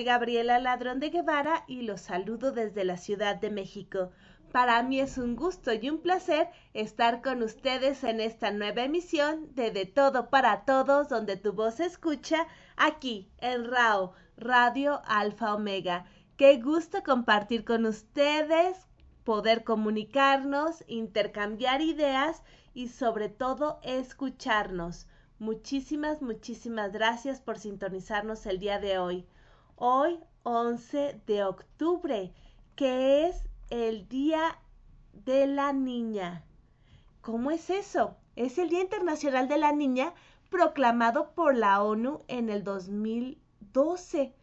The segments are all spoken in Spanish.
Soy Gabriela Ladrón de Guevara y los saludo desde la Ciudad de México. Para mí es un gusto y un placer estar con ustedes en esta nueva emisión de De Todo para Todos, donde tu voz se escucha aquí en RAO, Radio Alfa Omega. Qué gusto compartir con ustedes, poder comunicarnos, intercambiar ideas y sobre todo escucharnos. Muchísimas, muchísimas gracias por sintonizarnos el día de hoy. Hoy, 11 de octubre, que es el Día de la Niña. ¿Cómo es eso? Es el Día Internacional de la Niña proclamado por la ONU en el 2012.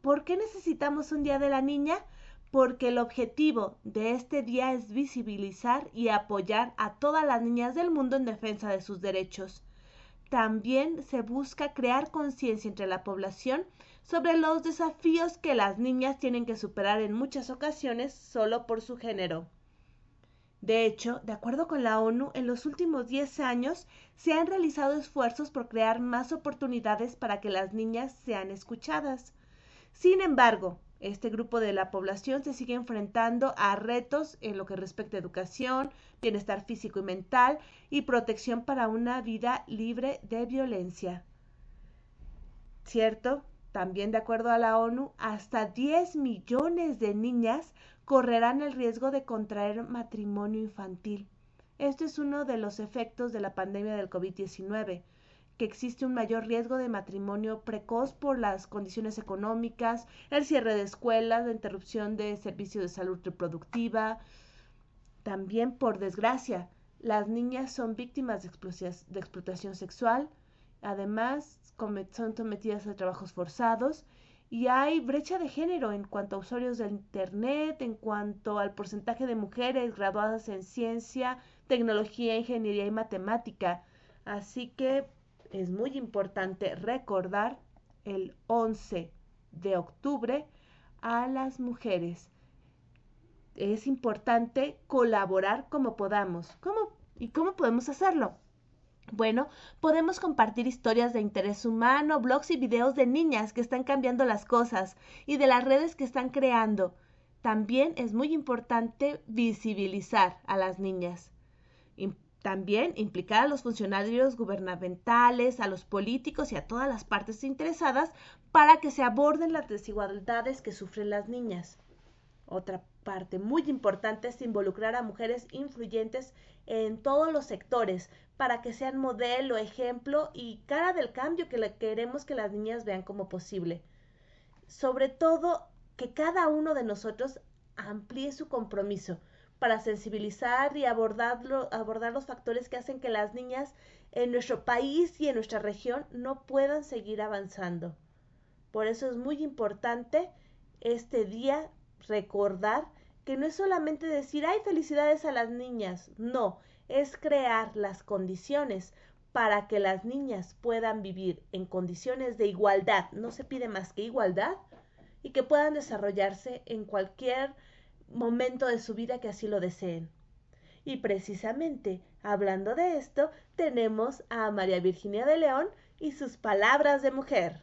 ¿Por qué necesitamos un Día de la Niña? Porque el objetivo de este día es visibilizar y apoyar a todas las niñas del mundo en defensa de sus derechos. También se busca crear conciencia entre la población sobre los desafíos que las niñas tienen que superar en muchas ocasiones solo por su género. De hecho, de acuerdo con la ONU, en los últimos 10 años se han realizado esfuerzos por crear más oportunidades para que las niñas sean escuchadas. Sin embargo, este grupo de la población se sigue enfrentando a retos en lo que respecta a educación, bienestar físico y mental y protección para una vida libre de violencia. ¿Cierto? También de acuerdo a la ONU, hasta 10 millones de niñas correrán el riesgo de contraer matrimonio infantil. Esto es uno de los efectos de la pandemia del COVID-19 que existe un mayor riesgo de matrimonio precoz por las condiciones económicas, el cierre de escuelas, la interrupción de servicios de salud reproductiva. También, por desgracia, las niñas son víctimas de, explotación sexual, además son sometidas a trabajos forzados y hay brecha de género en cuanto a usuarios de Internet, en cuanto al porcentaje de mujeres graduadas en ciencia, tecnología, ingeniería y matemática. Así que es muy importante recordar el 11 de octubre a las mujeres. Es importante colaborar como podamos. ¿Cómo? ¿Y cómo podemos hacerlo? Bueno, podemos compartir historias de interés humano, blogs y videos de niñas que están cambiando las cosas y de las redes que están creando. También es muy importante visibilizar a las niñas. También implicar a los funcionarios gubernamentales, a los políticos y a todas las partes interesadas para que se aborden las desigualdades que sufren las niñas. Otra parte muy importante es involucrar a mujeres influyentes en todos los sectores para que sean modelo, ejemplo y cara del cambio que queremos que las niñas vean como posible. Sobre todo, que cada uno de nosotros amplíe su compromiso para sensibilizar y abordar los factores que hacen que las niñas en nuestro país y en nuestra región no puedan seguir avanzando. Por eso es muy importante este día recordar que no es solamente decir, ay, felicidades a las niñas, no, es crear las condiciones para que las niñas puedan vivir en condiciones de igualdad, no se pide más que igualdad, y que puedan desarrollarse en cualquier momento de su vida que así lo deseen. Y precisamente, hablando de esto, tenemos a María Virginia de León y sus palabras de mujer.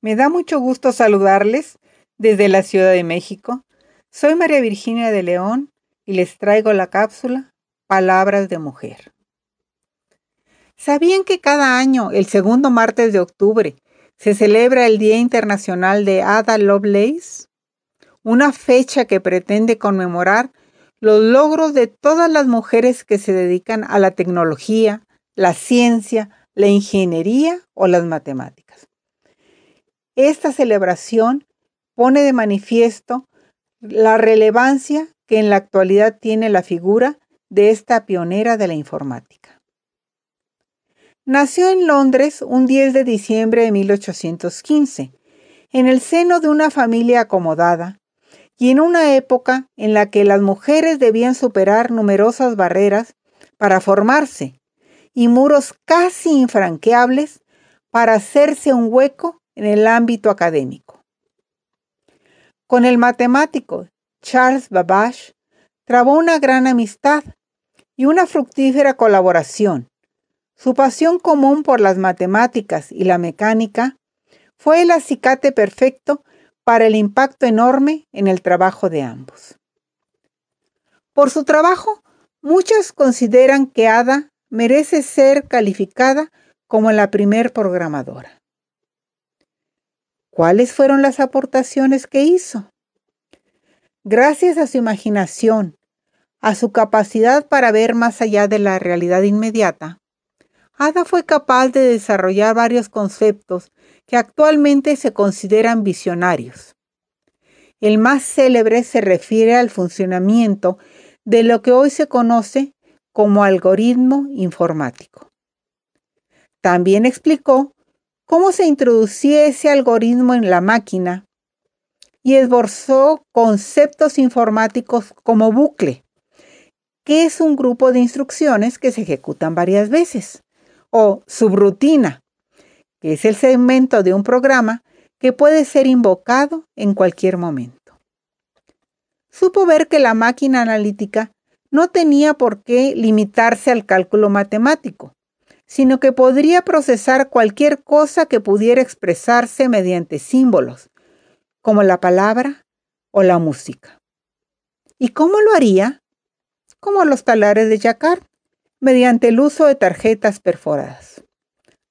Me da mucho gusto saludarles desde la Ciudad de México. Soy María Virginia de León y les traigo la cápsula Palabras de Mujer. ¿Sabían que cada año, el segundo martes de octubre, se celebra el Día Internacional de Ada Lovelace? Una fecha que pretende conmemorar los logros de todas las mujeres que se dedican a la tecnología, la ciencia, la ingeniería o las matemáticas. Esta celebración pone de manifiesto la relevancia que en la actualidad tiene la figura de esta pionera de la informática. Nació en Londres un 10 de diciembre de 1815, en el seno de una familia acomodada y en una época en la que las mujeres debían superar numerosas barreras para formarse y muros casi infranqueables para hacerse un hueco en el ámbito académico. Con el matemático Charles Babbage trabó una gran amistad y una fructífera colaboración. Su pasión común por las matemáticas y la mecánica fue el acicate perfecto para el impacto enorme en el trabajo de ambos. Por su trabajo, muchos consideran que Ada merece ser calificada como la primer programadora. ¿Cuáles fueron las aportaciones que hizo? Gracias a su imaginación, a su capacidad para ver más allá de la realidad inmediata, Ada fue capaz de desarrollar varios conceptos que actualmente se consideran visionarios. El más célebre se refiere al funcionamiento de lo que hoy se conoce como algoritmo informático. También explicó cómo se introducía ese algoritmo en la máquina y esborzó conceptos informáticos como bucle, que es un grupo de instrucciones que se ejecutan varias veces, o subrutina, que es el segmento de un programa que puede ser invocado en cualquier momento. Supo ver que la máquina analítica no tenía por qué limitarse al cálculo matemático, sino que podría procesar cualquier cosa que pudiera expresarse mediante símbolos, como la palabra o la música. ¿Y cómo lo haría? Como los talares de Jacquard, mediante el uso de tarjetas perforadas.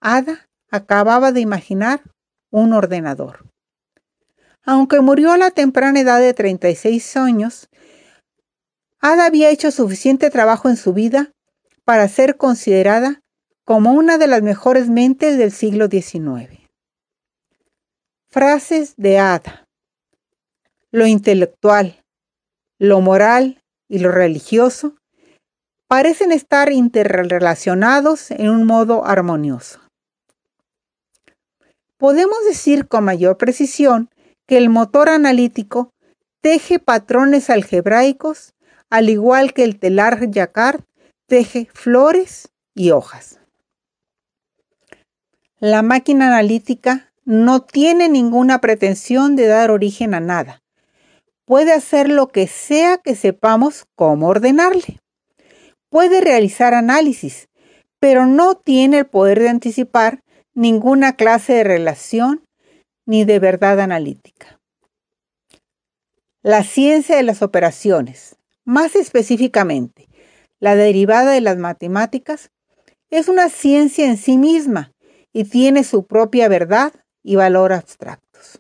Ada acababa de imaginar un ordenador. Aunque murió a la temprana edad de 36 años, Ada había hecho suficiente trabajo en su vida para ser considerada como una de las mejores mentes del siglo XIX. Frases de Ada. Lo intelectual, lo moral y lo religioso parecen estar interrelacionados en un modo armonioso. Podemos decir con mayor precisión que el motor analítico teje patrones algebraicos al igual que el telar Jacquard teje flores y hojas. La máquina analítica no tiene ninguna pretensión de dar origen a nada. Puede hacer lo que sea que sepamos cómo ordenarle. Puede realizar análisis, pero no tiene el poder de anticipar ninguna clase de relación ni de verdad analítica. La ciencia de las operaciones, más específicamente, la derivada de las matemáticas es una ciencia en sí misma y tiene su propia verdad y valor abstractos.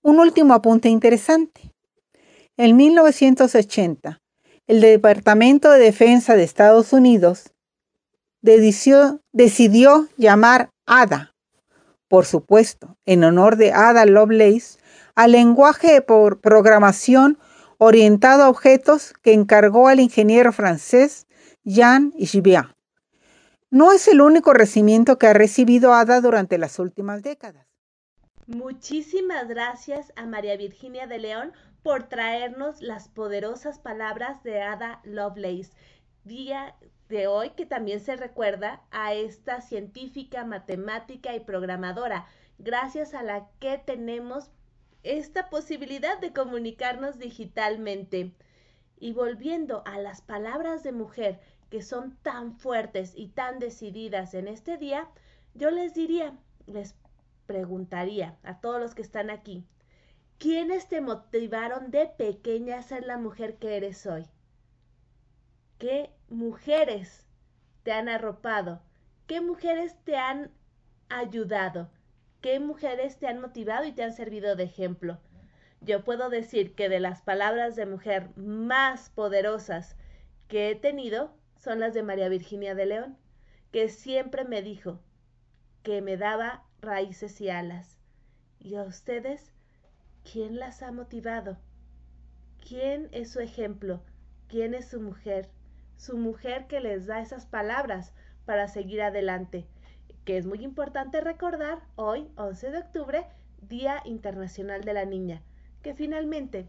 Un último apunte interesante. En 1980, el Departamento de Defensa de Estados Unidos decidió, llamar ADA, por supuesto, en honor de Ada Lovelace, al lenguaje de programación orientado a objetos que encargó al ingeniero francés Jean Gibier. No es el único recibimiento que ha recibido Ada durante las últimas décadas. Muchísimas gracias a María Virginia de León por traernos las poderosas palabras de Ada Lovelace, día de hoy que también se recuerda a esta científica, matemática y programadora, gracias a la que tenemos esta posibilidad de comunicarnos digitalmente. Y volviendo a las palabras de mujer que son tan fuertes y tan decididas en este día, yo les diría, les preguntaría a todos los que están aquí, ¿quiénes te motivaron de pequeña a ser la mujer que eres hoy? ¿Qué mujeres te han arropado? ¿Qué mujeres te han ayudado? ¿Qué mujeres te han motivado y te han servido de ejemplo? Yo puedo decir que de las palabras de mujer más poderosas que he tenido son las de María Virginia de León, que siempre me dijo que me daba raíces y alas. ¿Y a ustedes? ¿Quién las ha motivado? ¿Quién es su ejemplo? ¿Quién es su mujer? Su mujer que les da esas palabras para seguir adelante que es muy importante recordar hoy, 11 de octubre, Día Internacional de la Niña, que finalmente,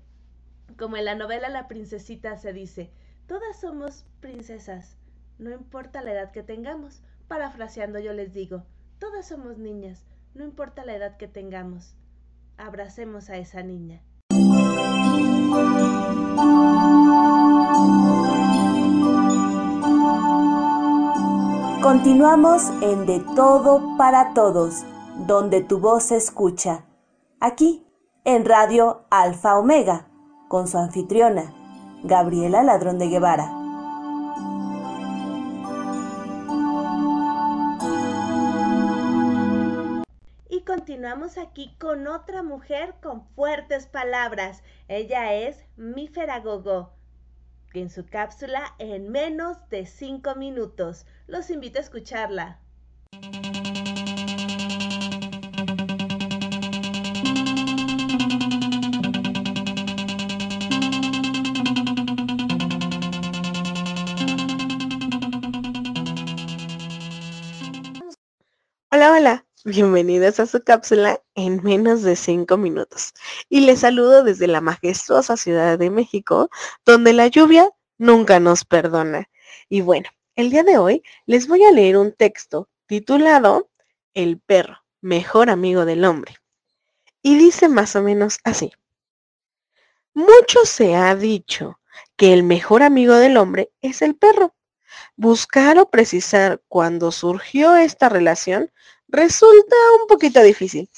como en la novela La Princesita se dice, Todas somos princesas, no importa la edad que tengamos. Parafraseando yo les digo, todas somos niñas, no importa la edad que tengamos. Abracemos a esa niña. Continuamos en De Todo para Todos, donde tu voz se escucha. Aquí, en Radio Alfa Omega, con su anfitriona, Gabriela Ladrón de Guevara. Y continuamos aquí con otra mujer con fuertes palabras. Ella es Mífera Gogo en su cápsula en menos de 5 minutos. Los invito a escucharla. Hola, bienvenidos a su cápsula en menos de 5 minutos. Y les saludo desde la majestuosa Ciudad de México, donde la lluvia nunca nos perdona. Y bueno, el día de hoy les voy a leer un texto titulado El perro, mejor amigo del hombre. Y dice más o menos así. Mucho se ha dicho que el mejor amigo del hombre es el perro. Buscar o precisar cuándo surgió esta relación resulta un poquito difícil,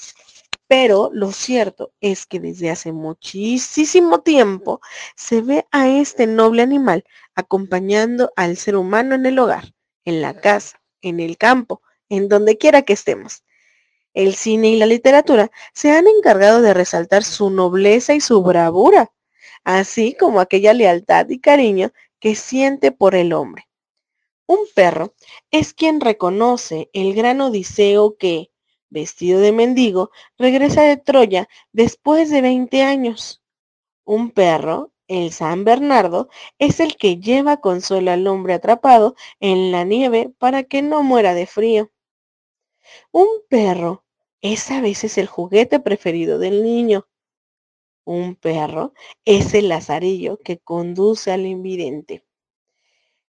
pero lo cierto es que desde hace muchísimo tiempo se ve a este noble animal acompañando al ser humano en el hogar, en la casa, en el campo, en donde quiera que estemos. El cine y la literatura se han encargado de resaltar su nobleza y su bravura, así como aquella lealtad y cariño que siente por el hombre. Un perro es quien reconoce el gran odiseo que, vestido de mendigo, regresa de Troya después de 20 años. Un perro, el San Bernardo, es el que lleva consuelo al hombre atrapado en la nieve para que no muera de frío. Un perro es a veces el juguete preferido del niño. Un perro es el lazarillo que conduce al invidente.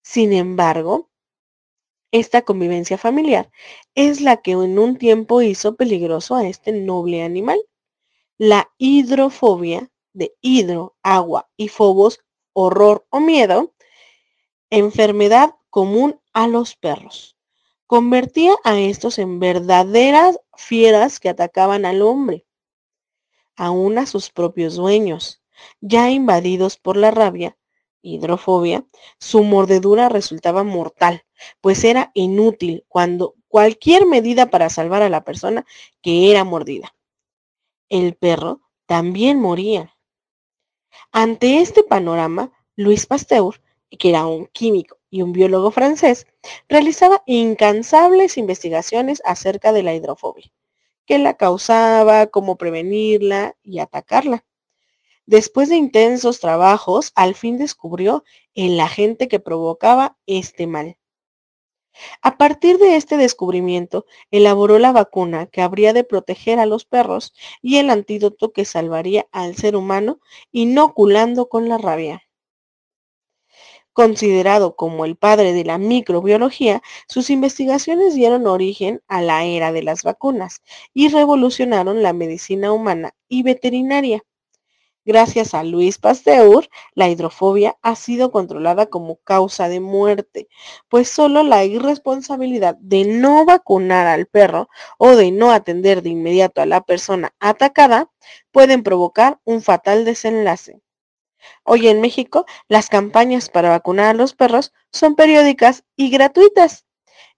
Sin embargo, esta convivencia familiar es la que en un tiempo hizo peligroso a este noble animal. La hidrofobia de hidro, agua y fobos, horror o miedo, enfermedad común a los perros. Convertía a estos en verdaderas fieras que atacaban al hombre, aún a sus propios dueños, ya invadidos por la rabia, hidrofobia, su mordedura resultaba mortal pues era inútil cuando cualquier medida para salvar a la persona que era mordida. El perro también moría. Ante este panorama, Luis Pasteur, que era un químico y un biólogo francés, realizaba incansables investigaciones acerca de la hidrofobia, qué la causaba, cómo prevenirla y atacarla. Después de intensos trabajos, al fin descubrió el agente que provocaba este mal. A partir de este descubrimiento, elaboró la vacuna que habría de proteger a los perros y el antídoto que salvaría al ser humano inoculando con la rabia. Considerado como el padre de la microbiología, sus investigaciones dieron origen a la era de las vacunas y revolucionaron la medicina humana y veterinaria. Gracias a Luis Pasteur, la hidrofobia ha sido controlada como causa de muerte, pues solo la irresponsabilidad de no vacunar al perro o de no atender de inmediato a la persona atacada pueden provocar un fatal desenlace. Hoy en México, las campañas para vacunar a los perros son periódicas y gratuitas.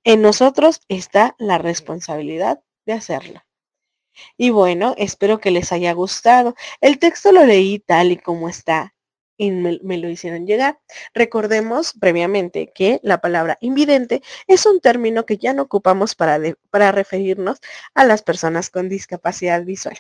En nosotros está la responsabilidad de hacerlo. Y bueno, espero que les haya gustado. El texto lo leí tal y como está y me, lo hicieron llegar. Recordemos previamente que la palabra invidente es un término que ya no ocupamos para, para referirnos a las personas con discapacidad visual.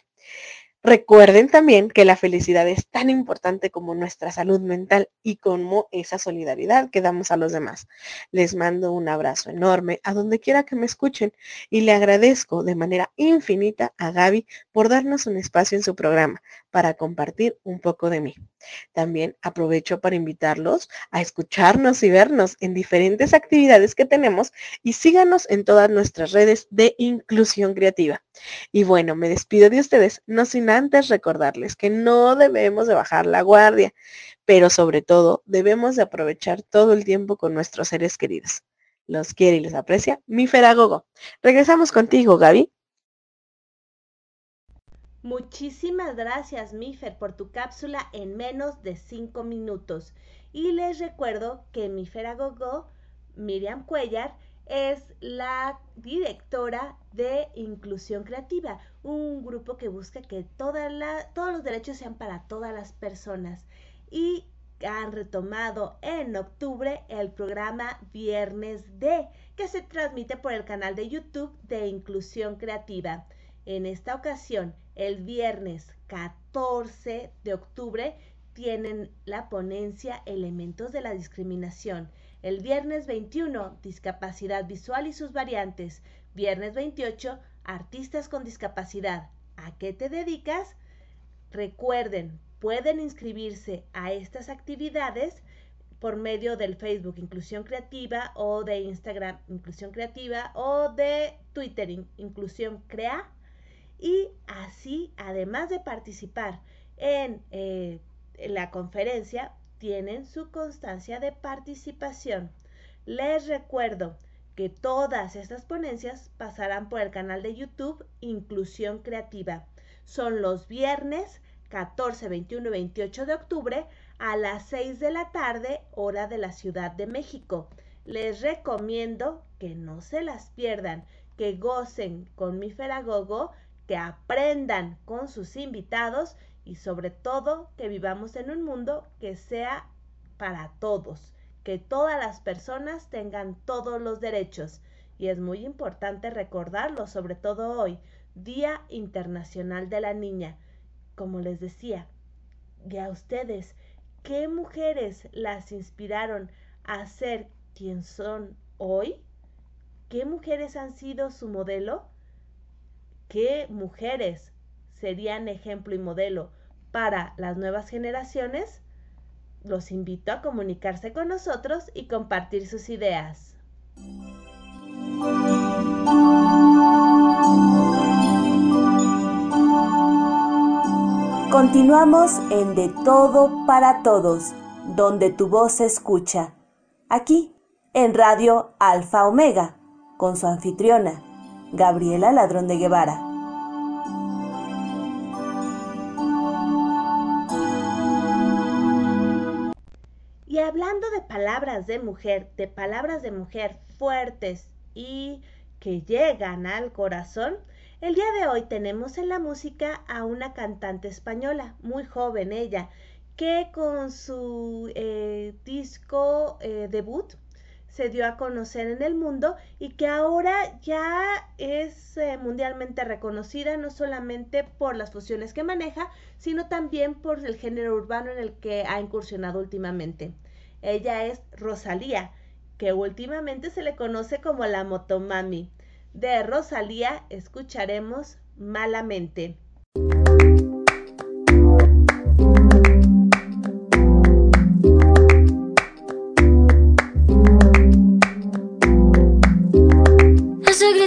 Recuerden también que la felicidad es tan importante como nuestra salud mental y como esa solidaridad que damos a los demás. Les mando un abrazo enorme a donde quiera que me escuchen y le agradezco de manera infinita a Gaby por darnos un espacio en su programa para compartir un poco de mí. También aprovecho para invitarlos a escucharnos y vernos en diferentes actividades que tenemos y síganos en todas nuestras redes de inclusión creativa. Y bueno, me despido de ustedes, no sin antes recordarles que no debemos de bajar la guardia, pero sobre todo debemos de aprovechar todo el tiempo con nuestros seres queridos. Los quiere y los aprecia mi Feragogo. Regresamos contigo, Gaby. Muchísimas gracias, Mifer, por tu cápsula en menos de cinco minutos. Y les recuerdo que Mifer Agogo, Miriam Cuellar, es la directora de Inclusión Creativa, un grupo que busca que todos los derechos sean para todas las personas. Y han retomado en octubre el programa Viernes D, que se transmite por el canal de YouTube de Inclusión Creativa. En esta ocasión, el viernes 14 de octubre, tienen la ponencia Elementos de la Discriminación. El viernes 21, Discapacidad Visual y sus variantes. Viernes 28, Artistas con Discapacidad. ¿A qué te dedicas? Recuerden, pueden inscribirse a estas actividades por medio del Facebook Inclusión Creativa o de Instagram Inclusión Creativa o de Twitter Inclusión Crea. Y así, además de participar en eh, la conferencia, tienen su constancia de participación. Les recuerdo que todas estas ponencias pasarán por el canal de YouTube Inclusión Creativa. Son los viernes 14, 21 y 28 de octubre a las 6 de la tarde, hora de la Ciudad de México. Les recomiendo que no se las pierdan, que gocen con mi Feragogo, que aprendan con sus invitados y sobre todo que vivamos en un mundo que sea para todos, que todas las personas tengan todos los derechos. Y es muy importante recordarlo, sobre todo hoy, Día Internacional de la Niña como les decía, y a ustedes, ¿qué mujeres las inspiraron a ser quien son hoy? ¿Qué mujeres han sido su modelo? ¿Qué mujeres serían ejemplo y modelo para las nuevas generaciones? Los invito a comunicarse con nosotros y compartir sus ideas. Continuamos en De Todo para Todos, donde tu voz se escucha. Aquí, en Radio Alfa Omega, con su anfitriona, Gabriela Ladrón de Guevara. Y hablando de palabras de mujer, de palabras de mujer fuertes y que llegan al corazón, el día de hoy tenemos en la música a una cantante española, muy joven ella, que con su eh, disco eh, debut se dio a conocer en el mundo y que ahora ya es eh, mundialmente reconocida no solamente por las fusiones que maneja, sino también por el género urbano en el que ha incursionado últimamente. Ella es Rosalía, que últimamente se le conoce como la Motomami. De Rosalía escucharemos Malamente.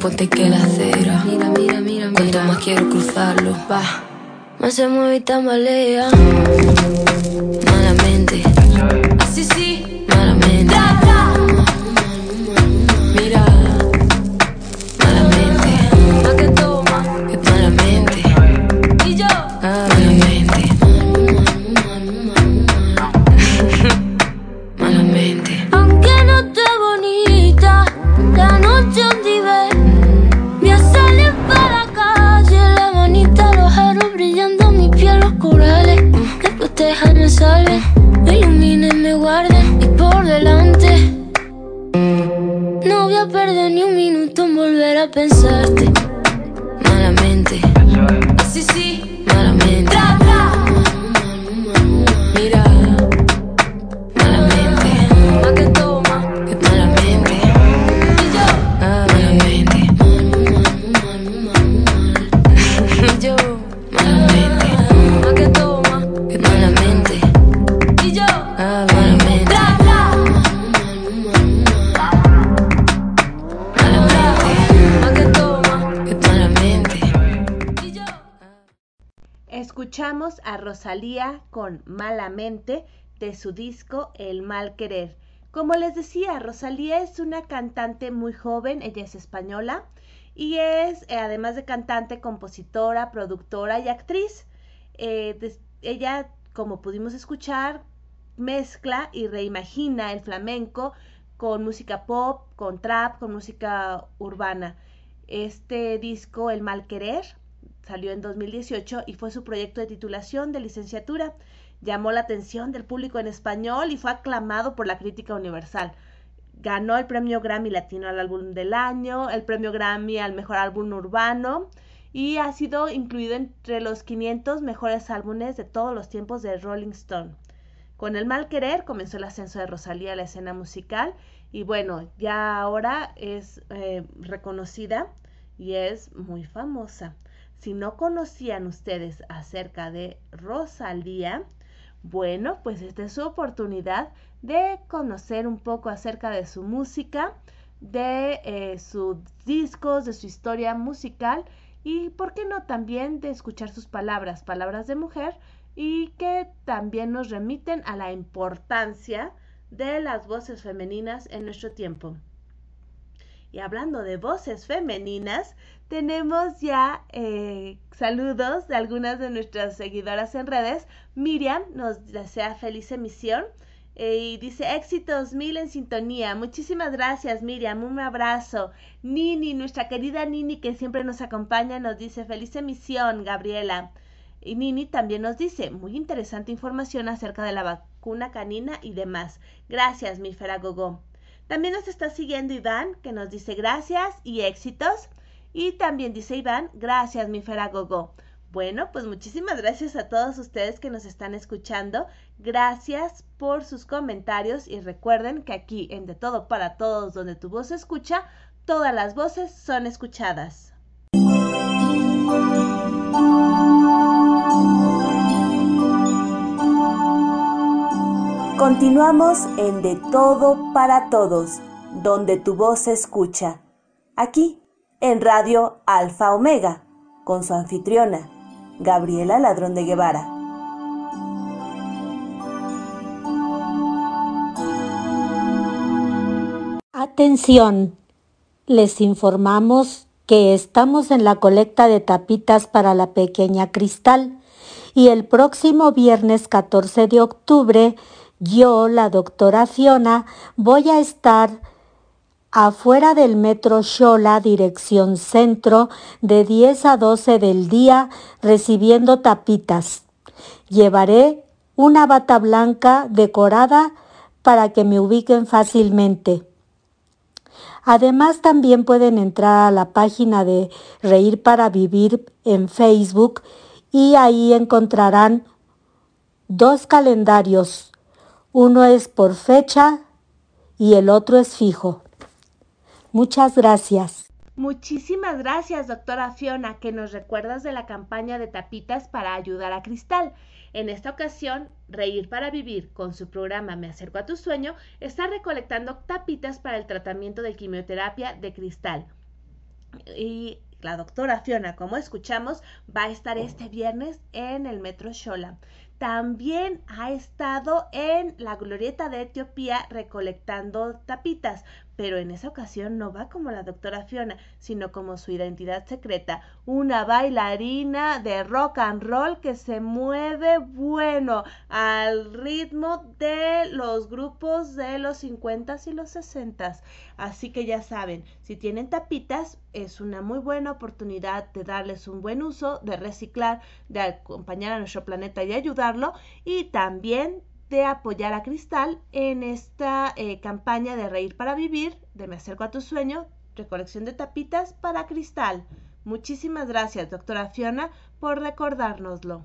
Puente que la acera. Mira, mira, mira, Cuanto más quiero cruzarlo. Va. Más se mueve y tambalea. Malamente. Así sí Rosalía con Malamente de su disco El Mal Querer. Como les decía, Rosalía es una cantante muy joven, ella es española y es, eh, además de cantante, compositora, productora y actriz. Eh, ella, como pudimos escuchar, mezcla y reimagina el flamenco con música pop, con trap, con música urbana. Este disco, El Mal Querer, salió en 2018 y fue su proyecto de titulación de licenciatura. Llamó la atención del público en español y fue aclamado por la crítica universal. Ganó el premio Grammy Latino al álbum del año, el premio Grammy al mejor álbum urbano y ha sido incluido entre los 500 mejores álbumes de todos los tiempos de Rolling Stone. Con el mal querer comenzó el ascenso de Rosalía a la escena musical y bueno, ya ahora es eh, reconocida y es muy famosa. Si no conocían ustedes acerca de Rosalía, bueno, pues esta es su oportunidad de conocer un poco acerca de su música, de eh, sus discos, de su historia musical y, ¿por qué no?, también de escuchar sus palabras, palabras de mujer y que también nos remiten a la importancia de las voces femeninas en nuestro tiempo. Y hablando de voces femeninas, tenemos ya eh, saludos de algunas de nuestras seguidoras en redes. Miriam nos desea feliz emisión eh, y dice éxitos mil en sintonía. Muchísimas gracias Miriam, un abrazo. Nini, nuestra querida Nini que siempre nos acompaña, nos dice feliz emisión, Gabriela. Y Nini también nos dice, muy interesante información acerca de la vacuna canina y demás. Gracias, mi Feragogo. También nos está siguiendo Iván, que nos dice gracias y éxitos. Y también dice Iván, gracias, mi Feragogo. Bueno, pues muchísimas gracias a todos ustedes que nos están escuchando. Gracias por sus comentarios y recuerden que aquí en De Todo para Todos, donde tu voz se escucha, todas las voces son escuchadas. Continuamos en De Todo para Todos, donde tu voz se escucha. Aquí, en Radio Alfa Omega, con su anfitriona, Gabriela Ladrón de Guevara. Atención, les informamos que estamos en la colecta de tapitas para la pequeña Cristal y el próximo viernes 14 de octubre yo, la doctora Fiona, voy a estar afuera del metro Shola, dirección centro, de 10 a 12 del día, recibiendo tapitas. Llevaré una bata blanca decorada para que me ubiquen fácilmente. Además, también pueden entrar a la página de Reír para Vivir en Facebook y ahí encontrarán dos calendarios uno es por fecha y el otro es fijo. Muchas gracias. Muchísimas gracias, doctora Fiona, que nos recuerdas de la campaña de tapitas para ayudar a Cristal. En esta ocasión, Reír para Vivir, con su programa Me acerco a tu sueño, está recolectando tapitas para el tratamiento de quimioterapia de Cristal. Y la doctora Fiona, como escuchamos, va a estar este viernes en el Metro Shola también ha estado en la glorieta de Etiopía recolectando tapitas pero en esa ocasión no va como la doctora Fiona, sino como su identidad secreta, una bailarina de rock and roll que se mueve bueno al ritmo de los grupos de los 50s y los 60s. Así que ya saben, si tienen tapitas, es una muy buena oportunidad de darles un buen uso, de reciclar, de acompañar a nuestro planeta y y también de apoyar a Cristal en esta eh, campaña de Reír para Vivir, de Me acerco a tu sueño, recolección de tapitas para Cristal. Muchísimas gracias, doctora Fiona, por recordárnoslo.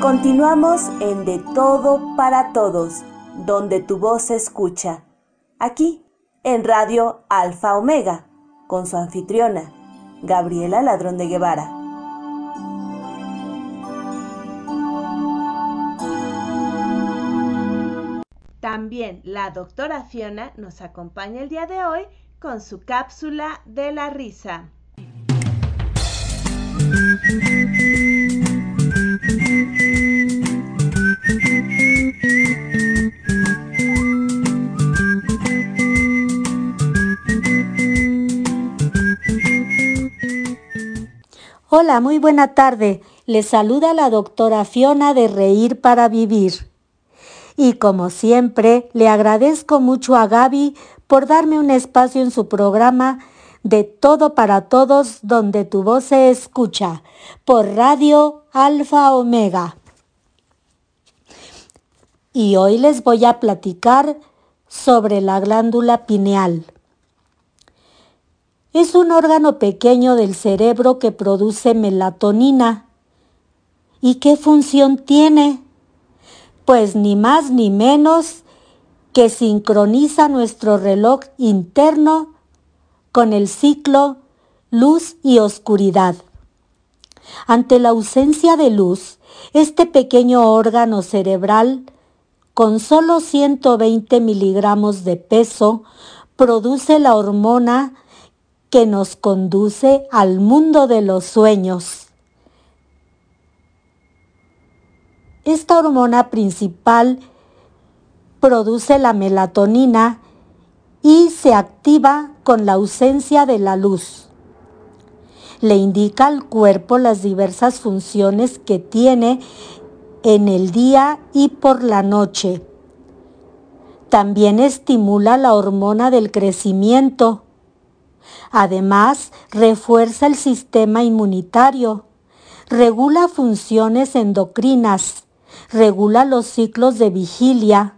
Continuamos en De Todo para Todos, donde tu voz se escucha. Aquí, en Radio Alfa Omega, con su anfitriona, Gabriela Ladrón de Guevara. También la doctora Fiona nos acompaña el día de hoy con su cápsula de la risa. Hola, muy buena tarde. Les saluda la doctora Fiona de Reír para Vivir. Y como siempre, le agradezco mucho a Gaby por darme un espacio en su programa de Todo para Todos, donde tu voz se escucha, por Radio Alfa Omega. Y hoy les voy a platicar sobre la glándula pineal. Es un órgano pequeño del cerebro que produce melatonina. ¿Y qué función tiene? Pues ni más ni menos que sincroniza nuestro reloj interno con el ciclo luz y oscuridad. Ante la ausencia de luz, este pequeño órgano cerebral, con solo 120 miligramos de peso, produce la hormona que nos conduce al mundo de los sueños. Esta hormona principal produce la melatonina y se activa con la ausencia de la luz. Le indica al cuerpo las diversas funciones que tiene en el día y por la noche. También estimula la hormona del crecimiento Además, refuerza el sistema inmunitario, regula funciones endocrinas, regula los ciclos de vigilia,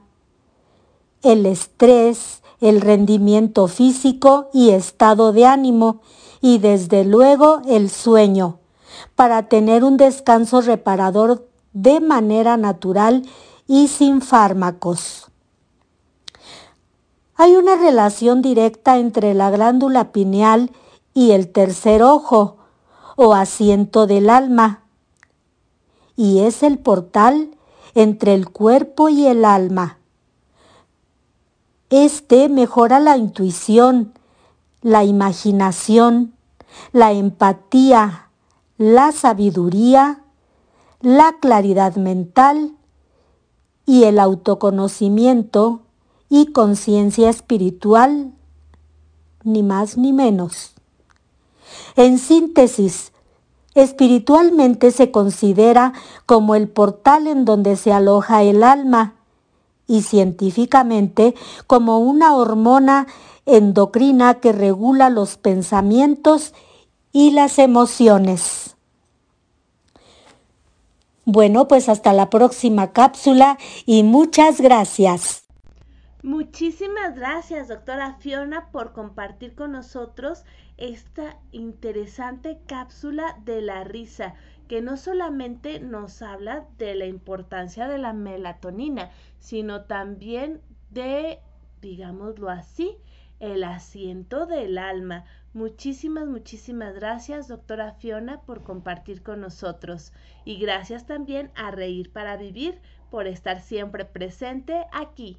el estrés, el rendimiento físico y estado de ánimo y desde luego el sueño, para tener un descanso reparador de manera natural y sin fármacos. Hay una relación directa entre la glándula pineal y el tercer ojo o asiento del alma, y es el portal entre el cuerpo y el alma. Este mejora la intuición, la imaginación, la empatía, la sabiduría, la claridad mental y el autoconocimiento y conciencia espiritual, ni más ni menos. En síntesis, espiritualmente se considera como el portal en donde se aloja el alma y científicamente como una hormona endocrina que regula los pensamientos y las emociones. Bueno, pues hasta la próxima cápsula y muchas gracias. Muchísimas gracias, doctora Fiona, por compartir con nosotros esta interesante cápsula de la risa, que no solamente nos habla de la importancia de la melatonina, sino también de, digámoslo así, el asiento del alma. Muchísimas, muchísimas gracias, doctora Fiona, por compartir con nosotros. Y gracias también a Reír para Vivir por estar siempre presente aquí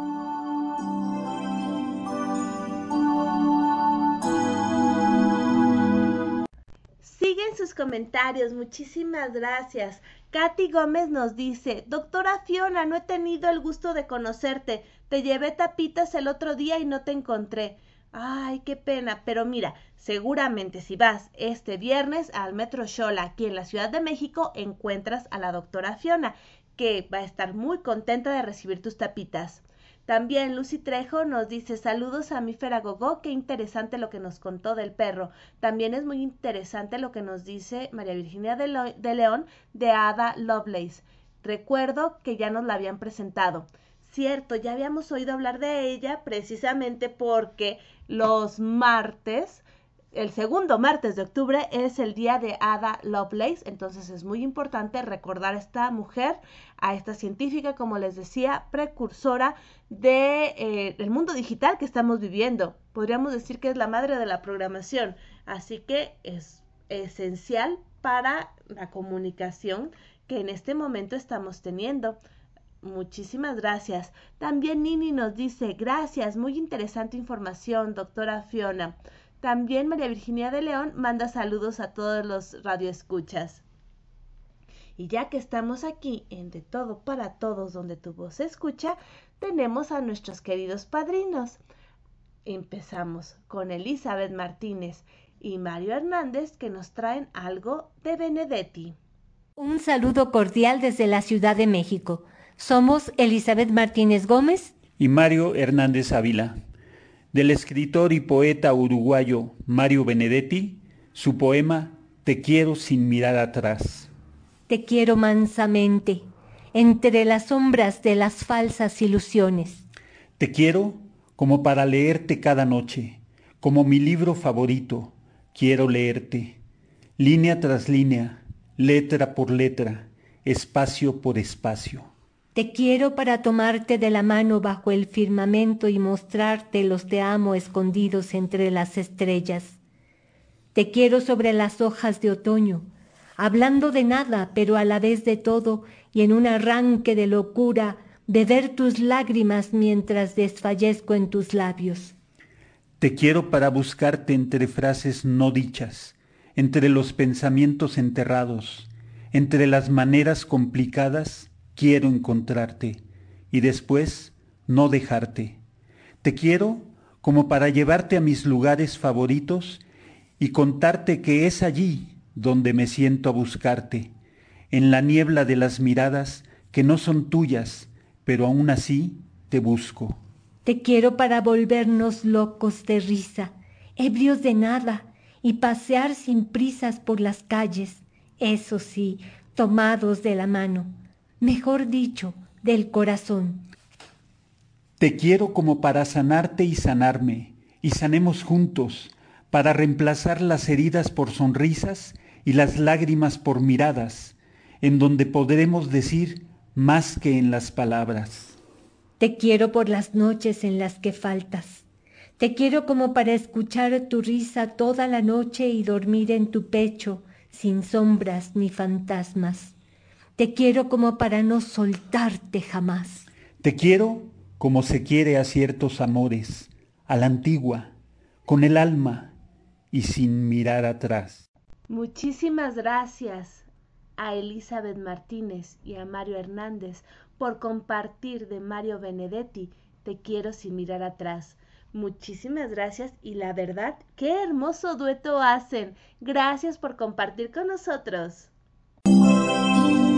Comentarios, muchísimas gracias. Katy Gómez nos dice, doctora Fiona, no he tenido el gusto de conocerte. Te llevé tapitas el otro día y no te encontré. Ay, qué pena, pero mira, seguramente si vas este viernes al Metro Shola aquí en la Ciudad de México, encuentras a la doctora Fiona, que va a estar muy contenta de recibir tus tapitas. También Lucy Trejo nos dice saludos a mi Feragogó, qué interesante lo que nos contó del perro. También es muy interesante lo que nos dice María Virginia de León de Ada Lovelace. Recuerdo que ya nos la habían presentado. Cierto, ya habíamos oído hablar de ella precisamente porque los martes el segundo martes de octubre es el día de Ada Lovelace, entonces es muy importante recordar a esta mujer, a esta científica, como les decía, precursora de, eh, del mundo digital que estamos viviendo. Podríamos decir que es la madre de la programación, así que es esencial para la comunicación que en este momento estamos teniendo. Muchísimas gracias. También Nini nos dice, gracias, muy interesante información, doctora Fiona. También María Virginia de León manda saludos a todos los radioescuchas. Y ya que estamos aquí en De Todo para Todos, donde tu voz se escucha, tenemos a nuestros queridos padrinos. Empezamos con Elizabeth Martínez y Mario Hernández que nos traen algo de Benedetti. Un saludo cordial desde la Ciudad de México. Somos Elizabeth Martínez Gómez y Mario Hernández Ávila del escritor y poeta uruguayo Mario Benedetti, su poema Te quiero sin mirar atrás. Te quiero mansamente, entre las sombras de las falsas ilusiones. Te quiero como para leerte cada noche, como mi libro favorito, quiero leerte, línea tras línea, letra por letra, espacio por espacio. Te quiero para tomarte de la mano bajo el firmamento y mostrarte los te amo escondidos entre las estrellas. Te quiero sobre las hojas de otoño, hablando de nada, pero a la vez de todo, y en un arranque de locura, beber tus lágrimas mientras desfallezco en tus labios. Te quiero para buscarte entre frases no dichas, entre los pensamientos enterrados, entre las maneras complicadas quiero encontrarte y después no dejarte. Te quiero como para llevarte a mis lugares favoritos y contarte que es allí donde me siento a buscarte, en la niebla de las miradas que no son tuyas, pero aún así te busco. Te quiero para volvernos locos de risa, ebrios de nada, y pasear sin prisas por las calles, eso sí, tomados de la mano mejor dicho, del corazón. Te quiero como para sanarte y sanarme, y sanemos juntos, para reemplazar las heridas por sonrisas y las lágrimas por miradas, en donde podremos decir más que en las palabras. Te quiero por las noches en las que faltas. Te quiero como para escuchar tu risa toda la noche y dormir en tu pecho sin sombras ni fantasmas. Te quiero como para no soltarte jamás. Te quiero como se quiere a ciertos amores, a la antigua, con el alma y sin mirar atrás. Muchísimas gracias a Elizabeth Martínez y a Mario Hernández por compartir de Mario Benedetti Te quiero sin mirar atrás. Muchísimas gracias y la verdad, qué hermoso dueto hacen. Gracias por compartir con nosotros.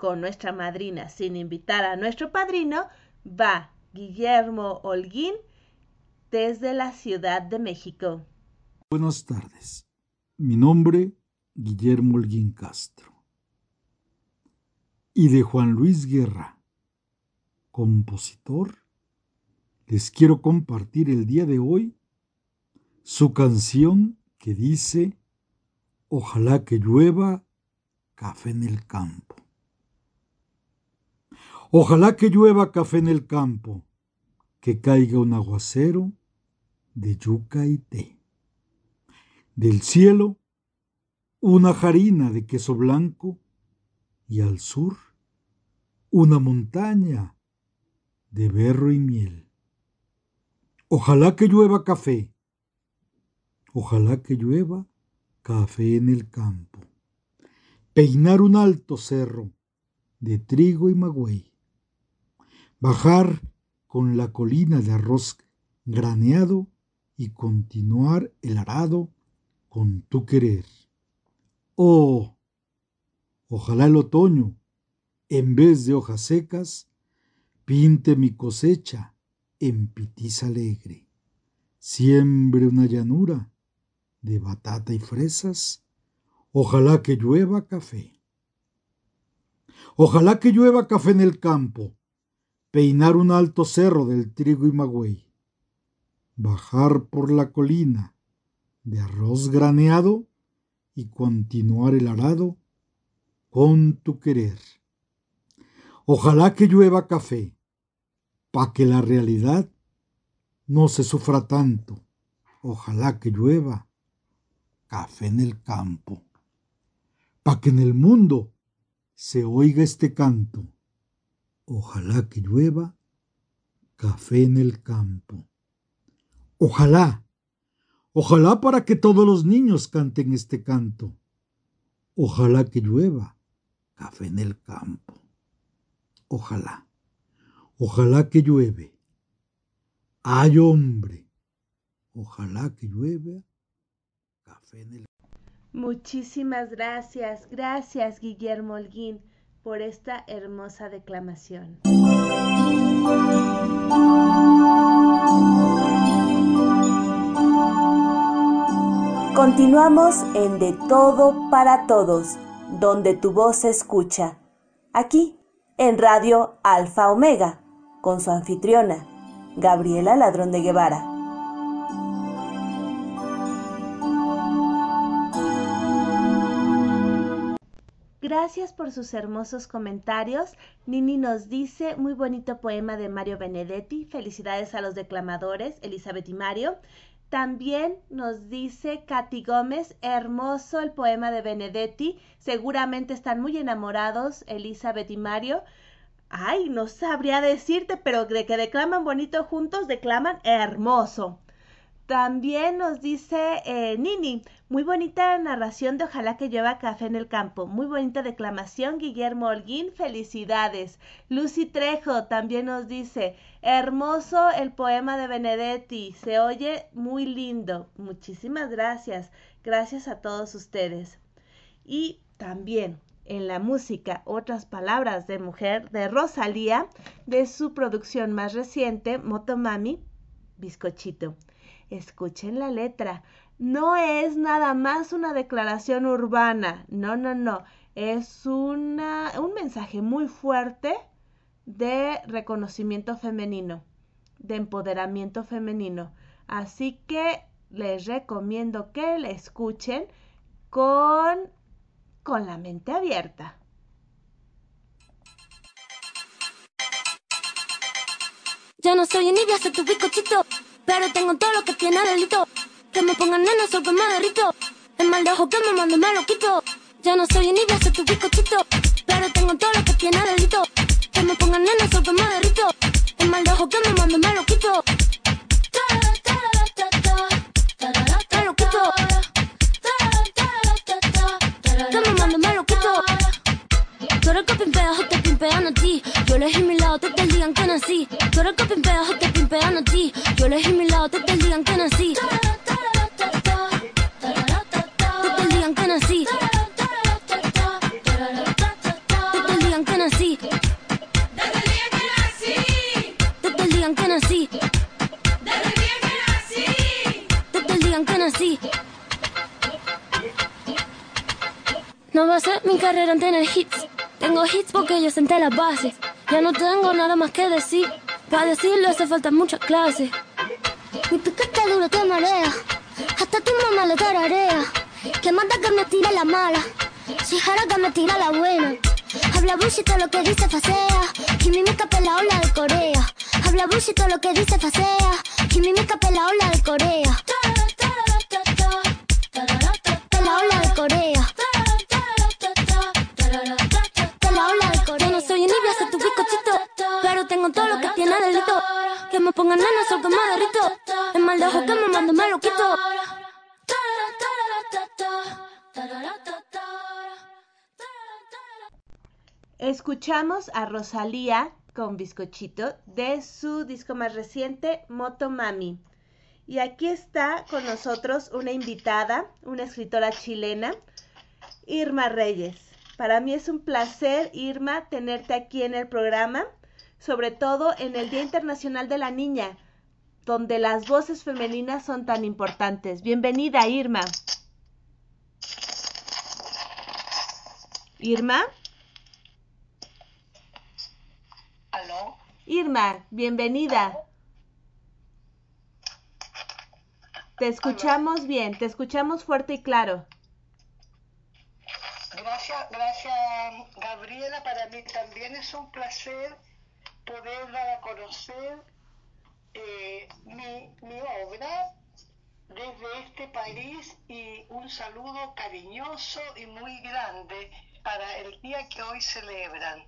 con nuestra madrina sin invitar a nuestro padrino, va Guillermo Holguín desde la Ciudad de México. Buenas tardes. Mi nombre, Guillermo Holguín Castro. Y de Juan Luis Guerra, compositor, les quiero compartir el día de hoy su canción que dice Ojalá que llueva café en el campo. Ojalá que llueva café en el campo, que caiga un aguacero de yuca y té. Del cielo, una jarina de queso blanco y al sur, una montaña de berro y miel. Ojalá que llueva café, ojalá que llueva café en el campo. Peinar un alto cerro de trigo y magüey bajar con la colina de arroz graneado y continuar el arado con tu querer. Oh, Ojalá el otoño, en vez de hojas secas, pinte mi cosecha en pitiza alegre. Siembre una llanura de batata y fresas. Ojalá que llueva café. Ojalá que llueva café en el campo, peinar un alto cerro del trigo y magüey, bajar por la colina de arroz graneado y continuar el arado con tu querer. Ojalá que llueva café, pa' que la realidad no se sufra tanto. Ojalá que llueva café en el campo, pa' que en el mundo se oiga este canto. Ojalá que llueva café en el campo. Ojalá, ojalá para que todos los niños canten este canto. Ojalá que llueva café en el campo. Ojalá, ojalá que llueve. Ay hombre, ojalá que llueva café en el Muchísimas gracias, gracias Guillermo Holguín por esta hermosa declamación. Continuamos en De Todo para Todos, donde tu voz se escucha. Aquí, en Radio Alfa Omega, con su anfitriona, Gabriela Ladrón de Guevara. Gracias por sus hermosos comentarios. Nini nos dice, muy bonito poema de Mario Benedetti. Felicidades a los declamadores, Elizabeth y Mario. También nos dice Katy Gómez, hermoso el poema de Benedetti. Seguramente están muy enamorados, Elizabeth y Mario. Ay, no sabría decirte, pero de que declaman bonito juntos, declaman hermoso. También nos dice eh, Nini, muy bonita narración de Ojalá que lleva café en el campo. Muy bonita declamación, Guillermo Holguín, felicidades. Lucy Trejo también nos dice, hermoso el poema de Benedetti, se oye muy lindo. Muchísimas gracias. Gracias a todos ustedes. Y también en la música, otras palabras de mujer de Rosalía, de su producción más reciente, Motomami, Bizcochito. Escuchen la letra. No es nada más una declaración urbana. No, no, no. Es una, un mensaje muy fuerte de reconocimiento femenino, de empoderamiento femenino. Así que les recomiendo que la escuchen con, con la mente abierta. Ya no soy envidia, soy tu bizcochito. Pero tengo todo lo que tiene delito. Que me pongan nena, soy que me derrito. El mal de ojo que me mando me lo quito. Ya no soy envidia, soy tu bizcochito. Pero tengo todo lo que tiene delito. Que me pongan nena, soy que me derrito. El mal de ojo que me mando me lo quito. Me lo quito. Que me mando me lo quito. Tú eres que pimpeas o te pimpean a ti. Yo elegí mi lado, te digan que nací. Tú eres que pimpeas o te pimpean a ti. Yo elegí mi lado, te te digan que nací. Te digan que nací. Te te digan que nací. Te te digan que nací. Te te digan que nací. No va a ser mi carrera en tener hits. Tengo hits porque yo senté las bases. Ya no tengo nada más que decir. Para decirlo hace falta mucha clase. Duro te marea. Hasta tu mamá le tararea. Que manda que me tira la mala. Si jara que me tira la buena. Habla bullshit lo que dice facea. Y mi mica la ola de Corea. Habla bullshit lo que dice facea. Y mi mica la ola de Corea. Pero tengo todo lo que tiene delito. Que me pongan derrito. El mal de ojo que me mando me lo quito. Escuchamos a Rosalía con bizcochito de su disco más reciente, Motomami. Y aquí está con nosotros una invitada, una escritora chilena, Irma Reyes. Para mí es un placer, Irma, tenerte aquí en el programa, sobre todo en el Día Internacional de la Niña, donde las voces femeninas son tan importantes. Bienvenida, Irma. Irma. ¿Aló? Irma, bienvenida. Te escuchamos bien, te escuchamos fuerte y claro. Gracias, gracias Gabriela. Para mí también es un placer poder dar a conocer eh, mi, mi obra desde este país y un saludo cariñoso y muy grande para el día que hoy celebran,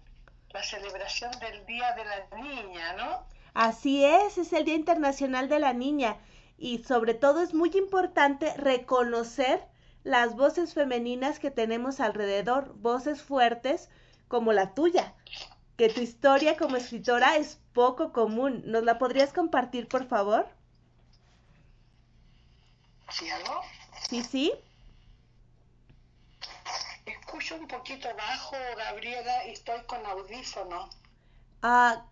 la celebración del Día de la Niña, ¿no? Así es, es el Día Internacional de la Niña y sobre todo es muy importante reconocer las voces femeninas que tenemos alrededor, voces fuertes como la tuya, que tu historia como escritora es poco común. ¿Nos la podrías compartir, por favor? ¿Sí, algo? Sí, sí. Escucho un poquito bajo, Gabriela, y estoy con audífono. Ah,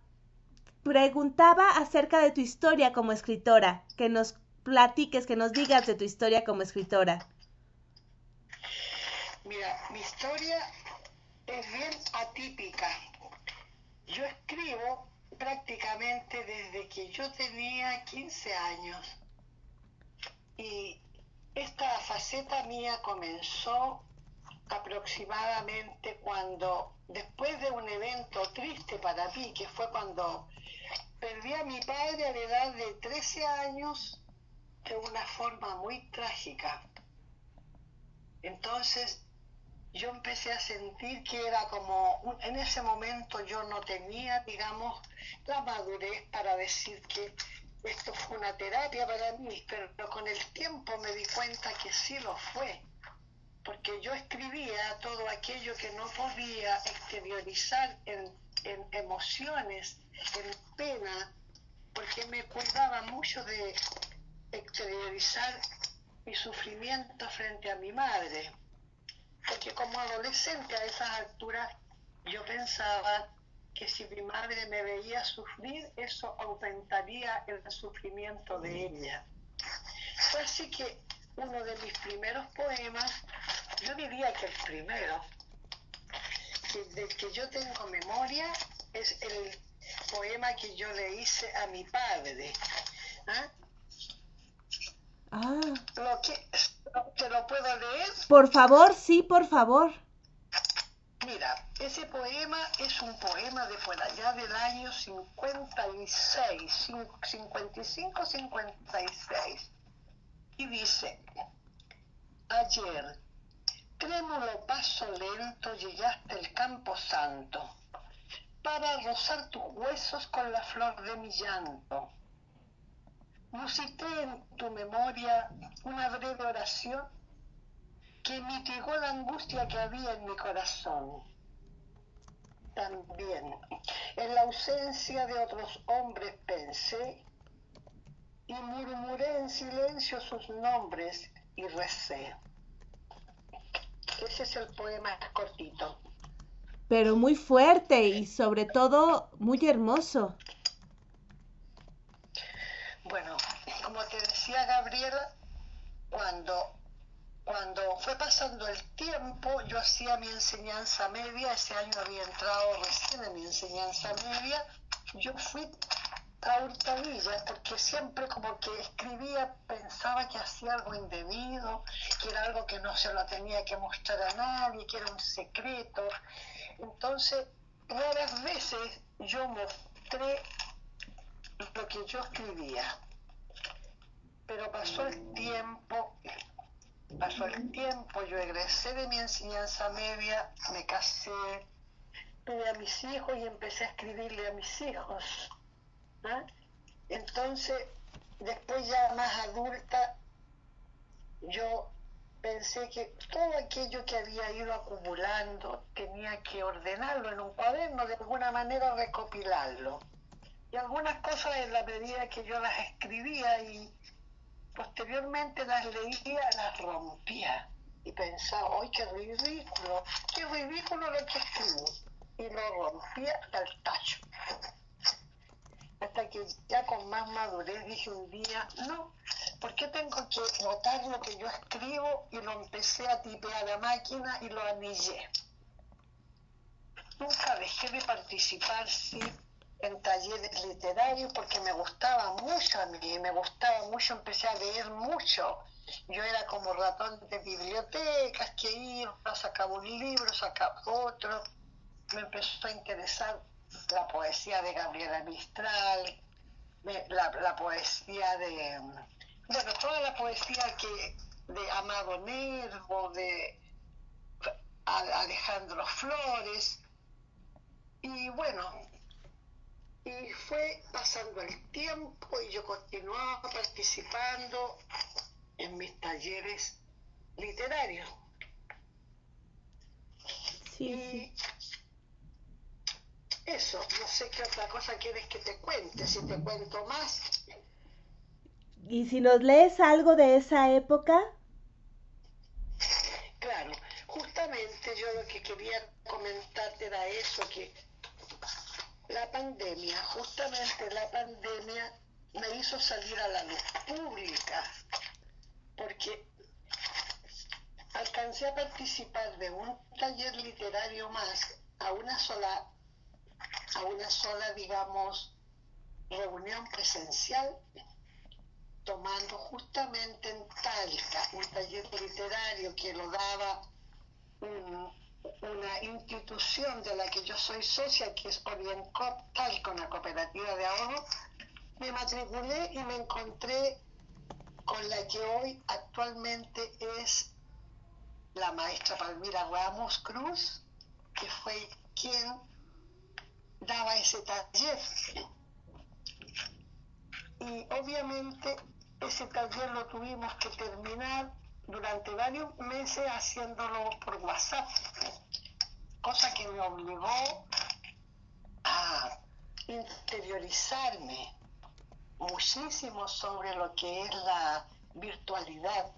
preguntaba acerca de tu historia como escritora, que nos platiques, que nos digas de tu historia como escritora. Mira, mi historia es bien atípica. Yo escribo prácticamente desde que yo tenía 15 años. Y esta faceta mía comenzó aproximadamente cuando, después de un evento triste para mí, que fue cuando perdí a mi padre a la edad de 13 años de una forma muy trágica. Entonces yo empecé a sentir que era como, en ese momento yo no tenía, digamos, la madurez para decir que esto fue una terapia para mí, pero con el tiempo me di cuenta que sí lo fue, porque yo escribía todo aquello que no podía exteriorizar en, en emociones, en pena, porque me cuidaba mucho de exteriorizar mi sufrimiento frente a mi madre porque como adolescente a esas alturas yo pensaba que si mi madre me veía sufrir, eso aumentaría el sufrimiento de ella. Fue así que uno de mis primeros poemas, yo diría que el primero, que del que yo tengo memoria, es el poema que yo le hice a mi padre. ¿ah? Ah. Lo que, ¿Te lo puedo leer? Por favor, sí, por favor. Mira, ese poema es un poema de por allá del año 56, 55-56. Y dice, ayer, trémulo paso lento llegaste al campo santo para rozar tus huesos con la flor de mi llanto musité en tu memoria una breve oración que mitigó la angustia que había en mi corazón. También, en la ausencia de otros hombres pensé y murmuré en silencio sus nombres y recé. Ese es el poema cortito. Pero muy fuerte y sobre todo muy hermoso. Bueno, como te decía Gabriela, cuando, cuando fue pasando el tiempo, yo hacía mi enseñanza media, ese año había entrado recién en mi enseñanza media, yo fui a Hurtadilla porque siempre como que escribía, pensaba que hacía algo indebido, que era algo que no se lo tenía que mostrar a nadie, que era un secreto. Entonces, raras veces yo mostré lo que yo escribía. Pero pasó el tiempo, pasó el tiempo, yo egresé de mi enseñanza media, me casé, tuve a mis hijos y empecé a escribirle a mis hijos. Entonces, después ya más adulta, yo pensé que todo aquello que había ido acumulando tenía que ordenarlo en un cuaderno, de alguna manera recopilarlo y algunas cosas en la medida que yo las escribía y posteriormente las leía, las rompía. y pensaba, ¡ay, qué ridículo! ¡Qué ridículo lo que escribo! Y lo rompía al tacho. Hasta que ya con más madurez dije un día, no, ¿por qué tengo que votar lo que yo escribo? Y lo empecé a tipear a la máquina y lo anillé. Nunca dejé de participar, sí, en talleres literarios porque me gustaba mucho a mí, me gustaba mucho, empecé a leer mucho. Yo era como ratón de bibliotecas que iba, sacaba un libro, sacaba otro. Me empezó a interesar la poesía de Gabriela Mistral, la, la poesía de, bueno, toda la poesía que de Amado Nervo, de Alejandro Flores, y bueno, y fue pasando el tiempo y yo continuaba participando en mis talleres literarios. Sí, y eso, no sé qué otra cosa quieres que te cuente, si te cuento más. ¿Y si nos lees algo de esa época? Claro, justamente yo lo que quería comentarte era eso, que la pandemia, justamente la pandemia me hizo salir a la luz pública, porque alcancé a participar de un taller literario más a una sola, a una sola, digamos, reunión presencial, tomando justamente en Talca un taller literario que lo daba un una institución de la que yo soy socia, que es Oriencop, tal con la cooperativa de ahorro, me matriculé y me encontré con la que hoy actualmente es la maestra Palmira Ramos Cruz, que fue quien daba ese taller. Y obviamente ese taller lo tuvimos que terminar durante varios meses haciéndolo por WhatsApp, cosa que me obligó a interiorizarme muchísimo sobre lo que es la virtualidad,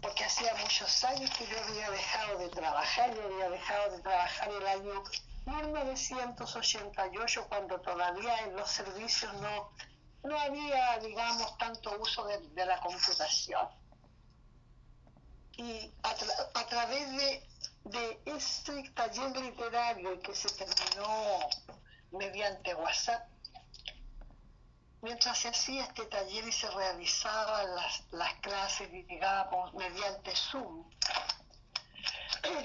porque hacía muchos años que yo había dejado de trabajar, yo había dejado de trabajar el año 1988 cuando todavía en los servicios no, no había, digamos, tanto uso de, de la computación y a, través de, de este taller literario que se terminó mediante WhatsApp, mientras se hacía este taller y se realizaban las, las clases, digamos, mediante Zoom,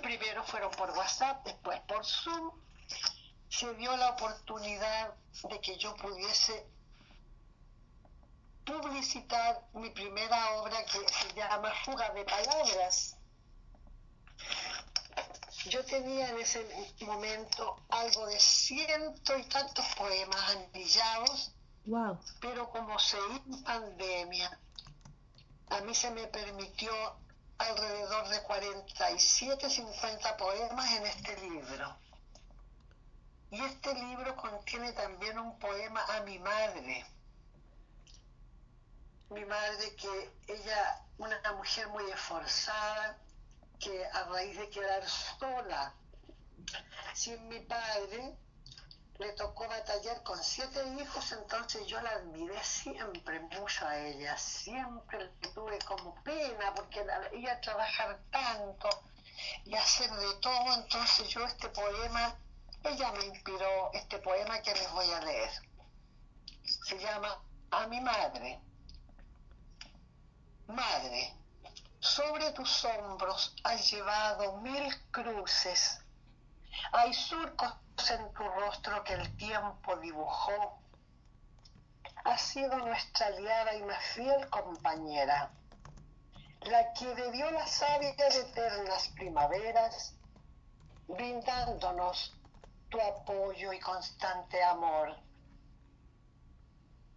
primero fueron por WhatsApp, después por Zoom, se dio la oportunidad de que yo pudiese publicitar mi primera obra que se llama Fuga de Palabras. Yo tenía en ese momento algo de ciento y tantos poemas anillados, wow. pero como seguí en pandemia, a mí se me permitió alrededor de 47, 50 poemas en este libro. Y este libro contiene también un poema a mi madre mi madre que ella, una mujer muy esforzada, que a raíz de quedar sola sin mi padre, le tocó batallar con siete hijos, entonces yo la admiré siempre mucho a ella, siempre le tuve como pena porque ella trabajar tanto y hacer de todo, entonces yo este poema, ella me inspiró este poema que les voy a leer. Se llama A mi madre. Madre, sobre tus hombros has llevado mil cruces. Hay surcos en tu rostro que el tiempo dibujó. Has sido nuestra aliada y más fiel compañera, la que bebió la savia de eternas primaveras, brindándonos tu apoyo y constante amor.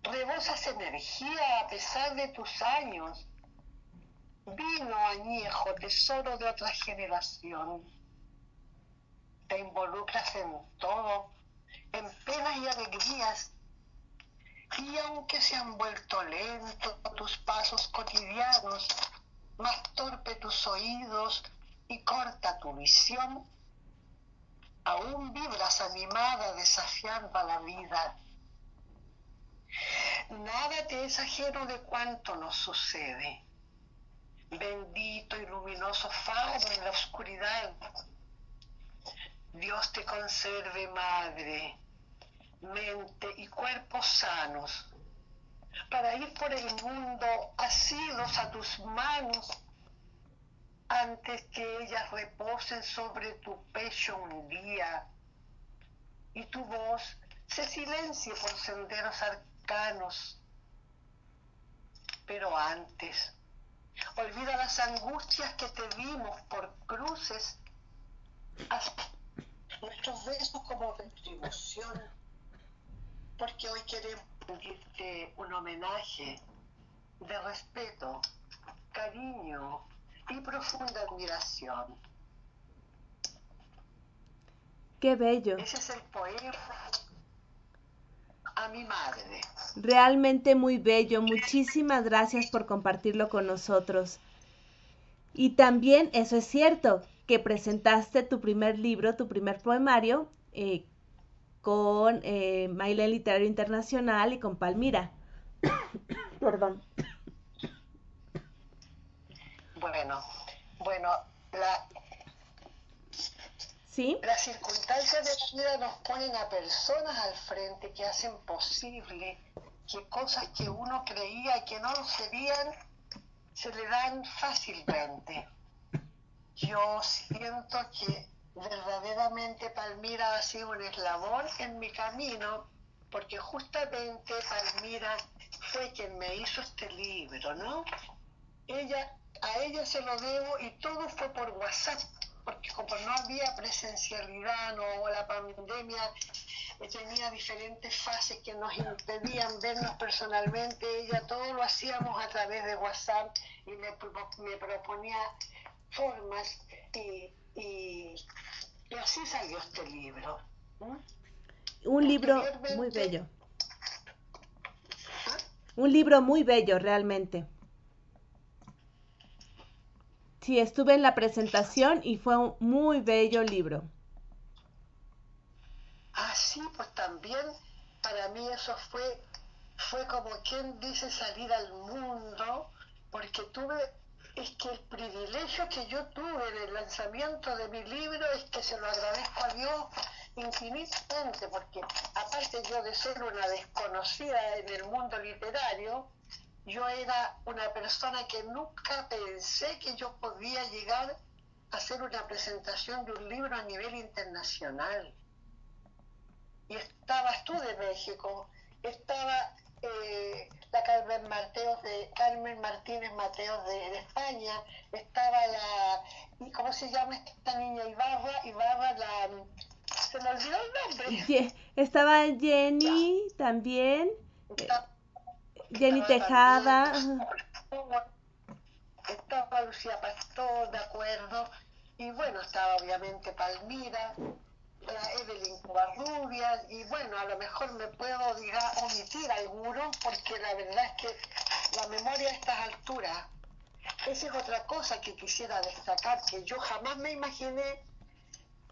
Rebosas energía a pesar de tus años vino añejo, tesoro de otra generación. Te involucras en todo, en penas y alegrías, y aunque se han vuelto lentos tus pasos cotidianos, más torpe tus oídos y corta tu visión, aún vibras animada desafiando la vida. Nada te es ajeno de cuanto nos sucede. Bendito y luminoso faro en la oscuridad. Dios te conserve, Madre, mente y cuerpos sanos, para ir por el mundo asidos a tus manos antes que ellas reposen sobre tu pecho un día y tu voz se silencie por senderos arcanos. Pero antes, olvida las angustias que te dimos por cruces, haz nuestros besos como retribución, porque hoy queremos rendirte un homenaje de respeto, cariño, y profunda admiración. Qué bello. Ese es el poema a mi madre. Realmente muy bello. Muchísimas gracias por compartirlo con nosotros. Y también, eso es cierto, que presentaste tu primer libro, tu primer poemario, eh, con eh, Literario Internacional y con Palmira. Perdón. Bueno, bueno, la, Las circunstancias de vida nos ponen a personas al frente que hacen posible que cosas que uno creía que no serían, se le dan fácilmente. Yo siento que verdaderamente Palmira ha sido un eslabón en mi camino, porque justamente Palmira fue quien me hizo este libro, ¿no? Ella a ella se lo debo y todo fue por WhatsApp, porque como no había presencialidad, no, la pandemia eh, tenía diferentes fases que nos impedían vernos personalmente, ella todo lo hacíamos a través de WhatsApp y me, me proponía formas y, y, así salió este libro. Un libro muy bello. ¿Ah? Un libro muy bello, realmente. Sí, estuve en la presentación y fue un muy bello libro. Ah, sí, pues también para mí eso fue, fue como quien dice salir al mundo, porque tuve, es que el privilegio que yo tuve en el lanzamiento de mi libro es que se lo agradezco a Dios infinitamente, porque aparte yo de ser una desconocida en el mundo literario, yo era una persona que nunca pensé que yo podía llegar a hacer una presentación de un libro a nivel internacional. Y estabas tú de México, estaba eh, la Carmen Mateos de Carmen Martínez Mateos de, España, estaba la ¿cómo se llama esta niña Ibarra? Ibarra la se me olvidó el nombre. Estaba Jenny también. Jenny Tejada. Estaba Lucía Pastor, de acuerdo. Y bueno, estaba obviamente Palmira, la Evelyn Covarrubias, y bueno, a lo mejor me puedo diga, omitir alguno, porque la verdad es que la memoria a estas alturas, esa es otra cosa que quisiera destacar, que yo jamás me imaginé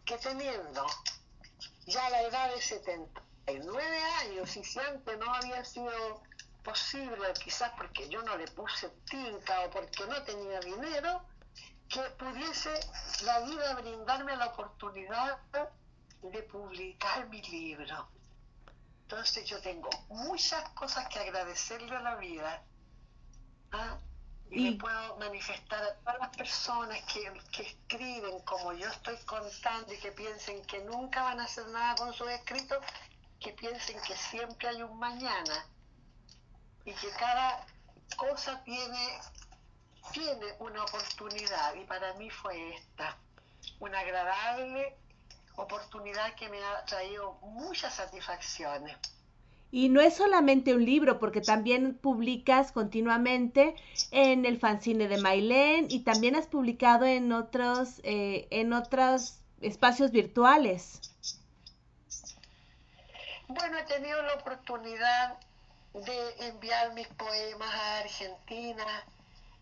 que teniendo ya la edad de 79 años, y si antes no había sido posible, quizás porque yo no le puse tinta o porque no tenía dinero, que pudiese la vida brindarme la oportunidad de publicar mi libro. Entonces yo tengo muchas cosas que agradecerle a la vida. ¿ah? Y, le puedo manifestar a todas las personas que, que, escriben como yo estoy contando y que piensen que nunca van a hacer nada con sus escritos, que piensen que siempre hay un mañana y que cada cosa tiene, tiene una oportunidad y para mí fue esta, una agradable oportunidad que me ha traído muchas satisfacciones. Y no es solamente un libro, porque también publicas continuamente en el fanzine de Mailén y también has publicado en otros, eh, en otros espacios virtuales. Bueno, he tenido la oportunidad de enviar mis poemas a Argentina,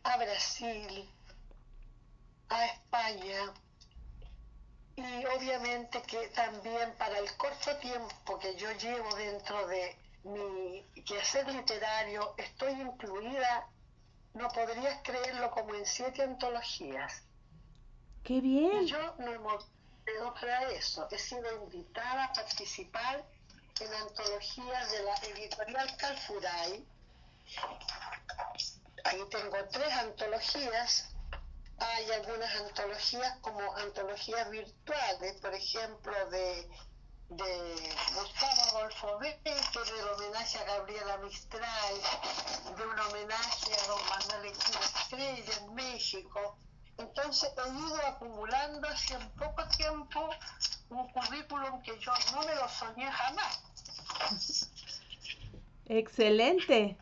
a Brasil, a España y obviamente que también para el corto tiempo que yo llevo dentro de mi quehacer literario estoy incluida, no podrías creerlo, como en siete antologías. ¡Qué bien! Y yo no he para eso. He sido invitada a participar en antologías de la editorial Calfuray. Ahí tengo tres antologías hay algunas antologías como antologías virtuales, por ejemplo, de, de Gustavo Adolfo Becker, del homenaje a Gabriela Mistral, de un homenaje a don Manuel Estrella en México. Entonces he ido acumulando hace poco tiempo un currículum que yo no me lo soñé jamás. Excelente.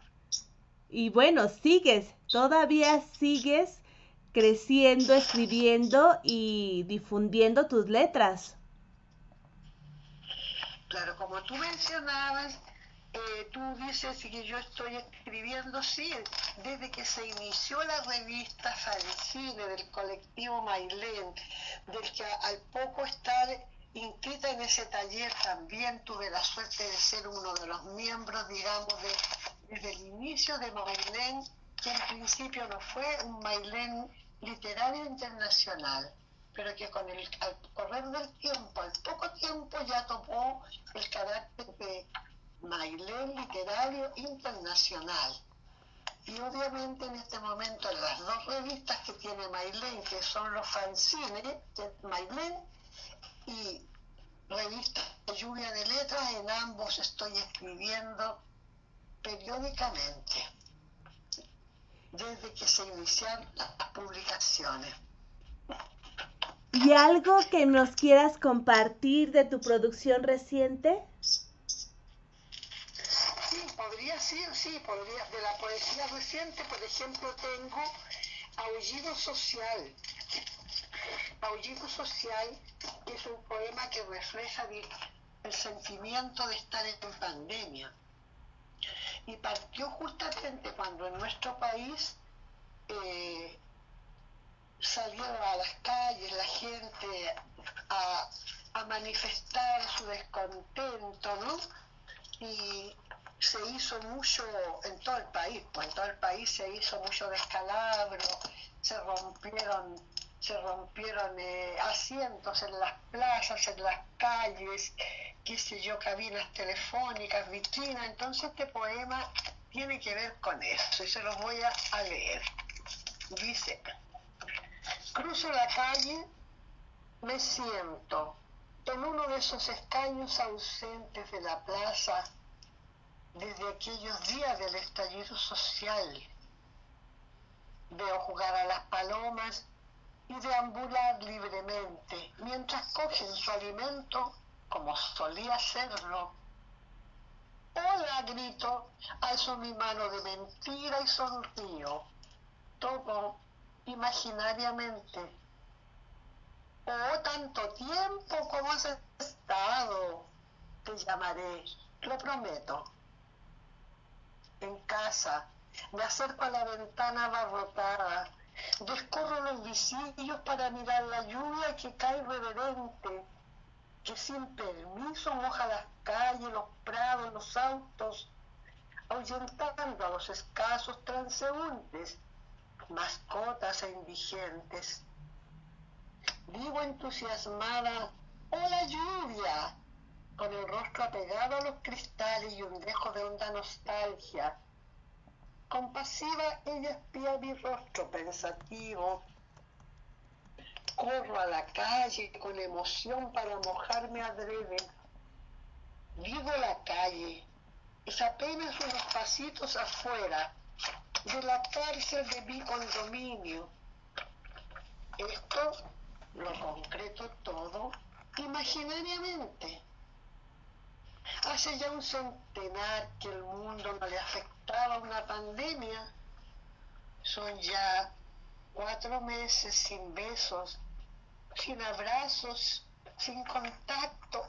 Y bueno, sigues, todavía sigues creciendo, escribiendo y difundiendo tus letras. Claro, como tú mencionabas, eh, tú dices que yo estoy escribiendo, sí, desde que se inició la revista Salicine del colectivo Mailén, del que al poco estar inscrita en ese taller también tuve la suerte de ser uno de los miembros, digamos, de, desde el inicio de Mailén, que en principio no fue un Mailén literario internacional, pero que con el al correr del tiempo, al poco tiempo, ya tomó el carácter de Mailén literario internacional. Y obviamente en este momento las dos revistas que tiene Mailén, que son los fanzines Mailén y revista Lluvia de Letras, en ambos estoy escribiendo periódicamente desde que se iniciaron las publicaciones. ¿Y algo que nos quieras compartir de tu producción reciente? Sí, podría ser, sí, podría. De la poesía reciente, por ejemplo, tengo Aullido Social. Aullido Social es un poema que refleja el sentimiento de estar en pandemia y partió justamente cuando en nuestro país eh, salieron a las calles la gente a, manifestar su descontento, ¿no? Y se hizo mucho en todo el país, pues en todo el país se hizo mucho descalabro, se rompieron se rompieron eh, asientos en las plazas, en las calles, qué sé yo, cabinas telefónicas, vitrinas. Entonces este poema tiene que ver con eso y se los voy a, leer. Dice, cruzo la calle, me siento en uno de esos escaños ausentes de la plaza desde aquellos días del estallido social. Veo jugar a las palomas y deambular libremente mientras cogen su alimento como solía hacerlo. Hola, grito, alzo mi mano de mentira y sonrío, todo imaginariamente. Oh, tanto tiempo como has estado, te llamaré, lo prometo. En casa, me acerco a la ventana abarrotada Descorro los visillos para mirar la lluvia que cae reverente, que sin permiso moja las calles, los prados, los autos, ahuyentando a los escasos transeúntes, mascotas e indigentes. Digo entusiasmada, ¡hola lluvia! con el rostro apegado a los cristales y un dejo de honda nostalgia Compasiva, ella espía mi rostro pensativo. Corro a la calle con emoción para mojarme adrede. Digo la calle, es apenas unos pasitos afuera de la cárcel de mi condominio. Esto lo concreto todo imaginariamente. Hace ya un centenar que el mundo no le afectaba una pandemia. Son ya cuatro meses sin besos, sin abrazos, sin contacto.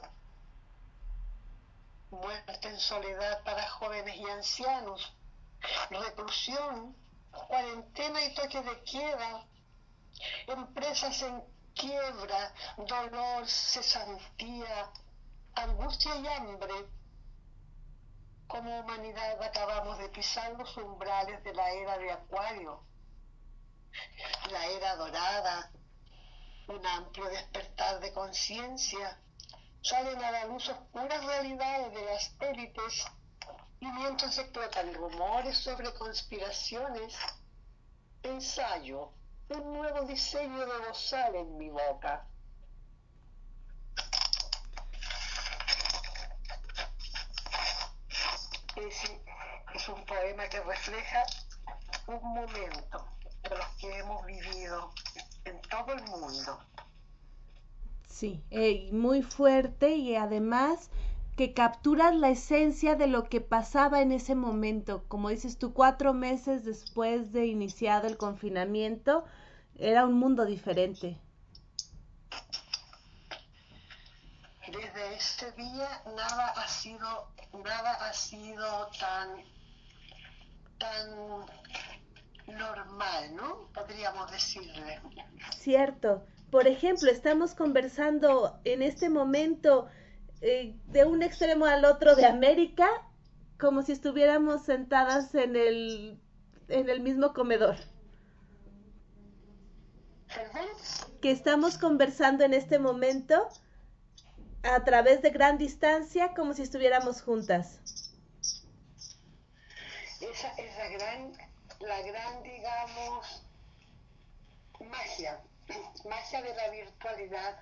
Muerte en soledad para jóvenes y ancianos. Reclusión, cuarentena y toque de queda. empresas en quiebra, dolor, cesantía, angustia y hambre. Como humanidad acabamos de pisar los umbrales de la era de Acuario, la era dorada, un amplio despertar de conciencia. Salen a la luz oscuras realidades de las élites y mientras explotan rumores sobre conspiraciones, ensayo un nuevo diseño de bozal en mi boca. Ese es un poema que refleja un momento de los que hemos vivido en todo el mundo. Sí, eh, muy fuerte y además que capturas la esencia de lo que pasaba en ese momento. Como dices tú, cuatro meses después de iniciado el confinamiento, era un mundo diferente. Ese día nada ha sido, nada ha sido tan, tan normal, ¿no? Podríamos decirle. Cierto. Por ejemplo, estamos conversando en este momento eh, de un extremo al otro de América, como si estuviéramos sentadas en el, en el mismo comedor. Que estamos conversando en este momento a través de gran distancia, como si estuviéramos juntas. Esa es la gran, la gran, digamos, magia, magia de la virtualidad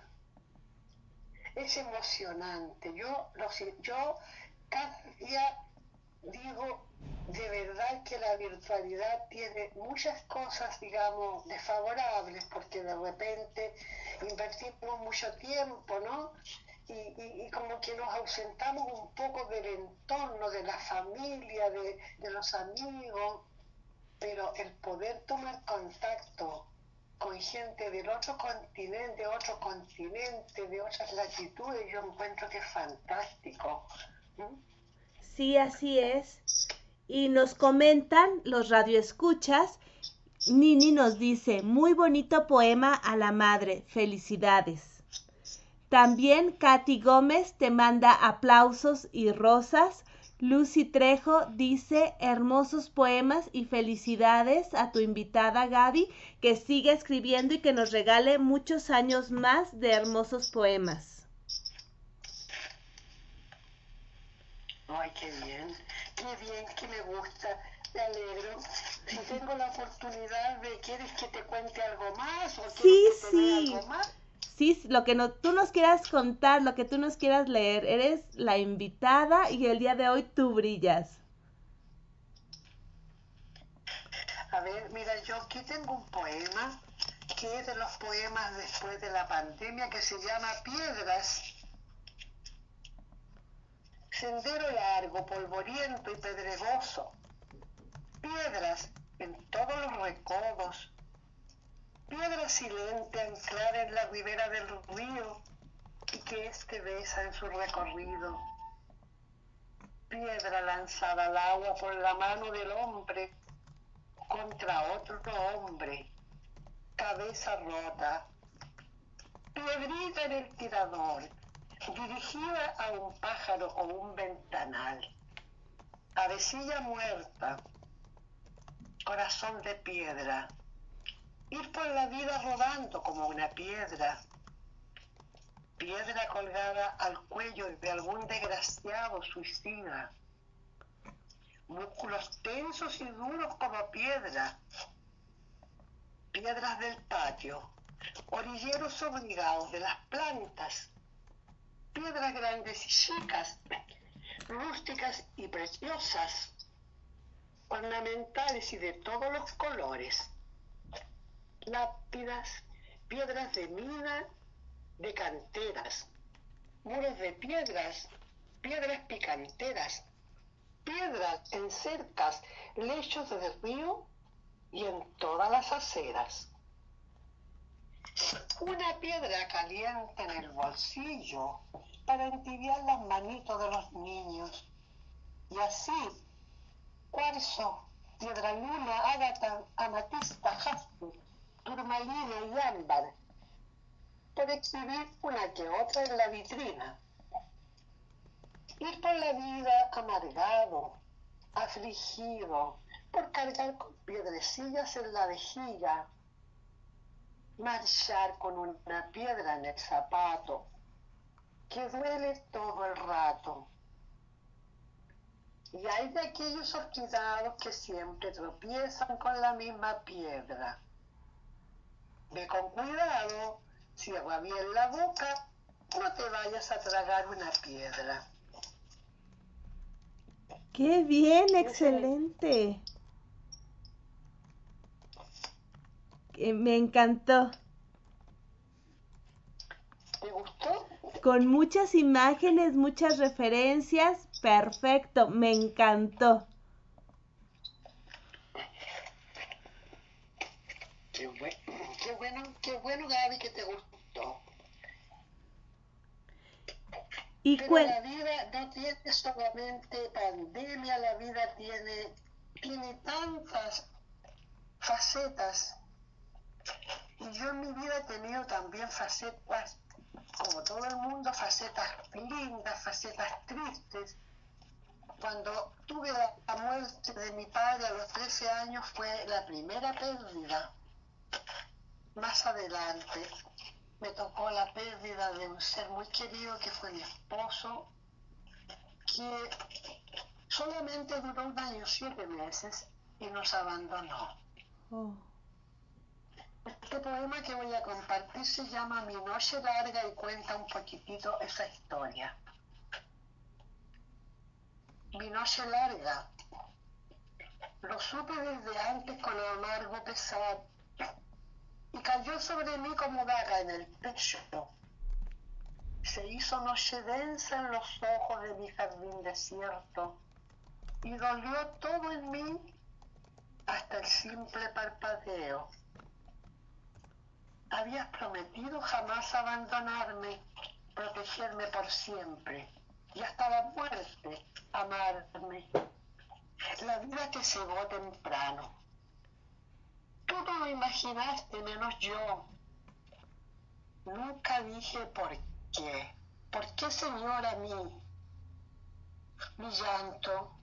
es emocionante. Yo, lo, yo cada día digo de verdad que la virtualidad tiene muchas cosas, digamos, desfavorables, porque de repente invertimos mucho tiempo, ¿no? Y, y, como que nos ausentamos un poco del entorno, de la familia, de, de los amigos, pero el poder tomar contacto con gente del otro continente, otro continente, de otras latitudes, yo encuentro que es fantástico. Sí, así es. Y nos comentan los radioescuchas, Nini nos dice, muy bonito poema a la madre, felicidades. También Katy Gómez te manda aplausos y rosas Lucy Trejo dice hermosos poemas y felicidades a tu invitada Gaby, que siga escribiendo y que nos regale muchos años más de hermosos poemas. Ay, qué bien, qué bien, que me gusta, me alegro. Si tengo la oportunidad de, ¿quieres que te cuente algo más? ¿O sí, sí. Algo más? Sí, lo que no, tú nos quieras contar, lo que tú nos quieras leer. Eres la invitada y el día de hoy tú brillas. A ver, mira, yo aquí tengo un poema que es de los poemas después de la pandemia que se llama Piedras. Sendero largo, polvoriento y pedregoso. Piedras en todos los recodos piedra silente anclada en la ribera del río y que éste besa en su recorrido. Piedra lanzada al agua por la mano del hombre contra otro hombre, cabeza rota. Piedrita en el tirador, dirigida a un pájaro o un ventanal. Avecilla muerta, corazón de piedra ir por la vida rodando como una piedra, piedra colgada al cuello de algún desgraciado suicida, músculos tensos y duros como piedra, piedras del patio, orilleros obligados de las plantas, piedras grandes y chicas, rústicas y preciosas, ornamentales y de todos los colores lápidas, piedras de mina, de canteras, muros de piedras, piedras picanteras, piedras en cercas, lechos de río y en todas las aceras. Una piedra caliente en el bolsillo para entibiar las manitos de los niños. Y así, cuarzo, piedra luna, ágata, amatista, jaspe, turmalina y ámbar, por exhibir una que otra en la vitrina. Ir por la vida amargado, afligido, por cargar con piedrecillas en la vejiga, marchar con una piedra en el zapato, que duele todo el rato. Y hay de aquellos olvidados que siempre tropiezan con la misma piedra. Ve con cuidado, cierra bien la boca, no te vayas a tragar una piedra. ¡Qué bien! ¡Excelente! Eh, me encantó. ¿Te gustó? Con muchas imágenes, muchas referencias. Perfecto, me encantó. Qué, bue- qué bueno, qué bueno, Gaby, que te gustó. Y Pero la vida no tiene solamente pandemia, la vida tiene, tiene tantas facetas. Y yo en mi vida he tenido también facetas, como todo el mundo, facetas lindas, facetas tristes. Cuando tuve la, la muerte de mi padre a los 13 años fue la primera pérdida. Más adelante me tocó la pérdida de un ser muy querido que fue mi esposo, que solamente duró un año, siete meses y nos abandonó. Oh, Este poema que voy a compartir se llama Mi noche larga y cuenta un poquitito esa historia. Mi noche larga. Lo supe desde antes con amargo pesar y cayó sobre mí como daga en el pecho. Se hizo noche densa en los ojos de mi jardín desierto y dolió todo en mí hasta el simple parpadeo. Habías prometido jamás abandonarme, protegerme por siempre y hasta la muerte amarme. La vida te cegó temprano. No lo imaginaste menos yo. Nunca dije por qué. ¿Por qué, Señor, a mí? Mi llanto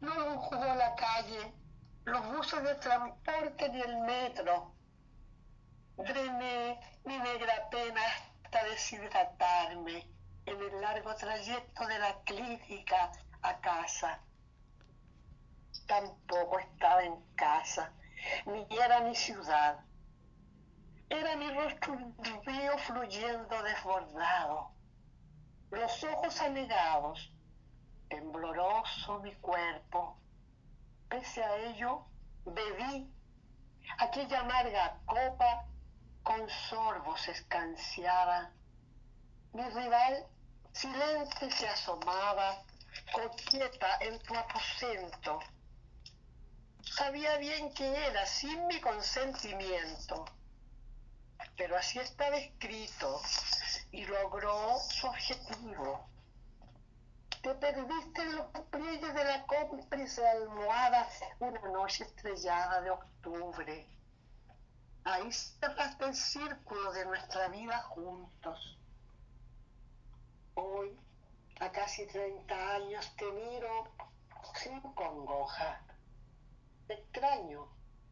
no lo jugó la calle, los buses de transporte ni el metro. Drené mi negra pena hasta deshidratarme en el largo trayecto de la clínica a casa. Tampoco estaba en casa, ni era mi ciudad. Era mi rostro un río fluyendo desbordado, los ojos anegados, tembloroso mi cuerpo. Pese a ello, bebí aquella amarga copa con sorbos escanciaba. Mi rival silente se asomaba, coqueta en tu aposento. Sabía bien que era sin mi consentimiento, pero así estaba escrito y logró su objetivo. Te perdiste en los pliegues de la cómplice almohada una noche estrellada de octubre. Ahí cerraste el círculo de nuestra vida juntos. Hoy, a casi 30 años, te miro sin congoja. Extraño,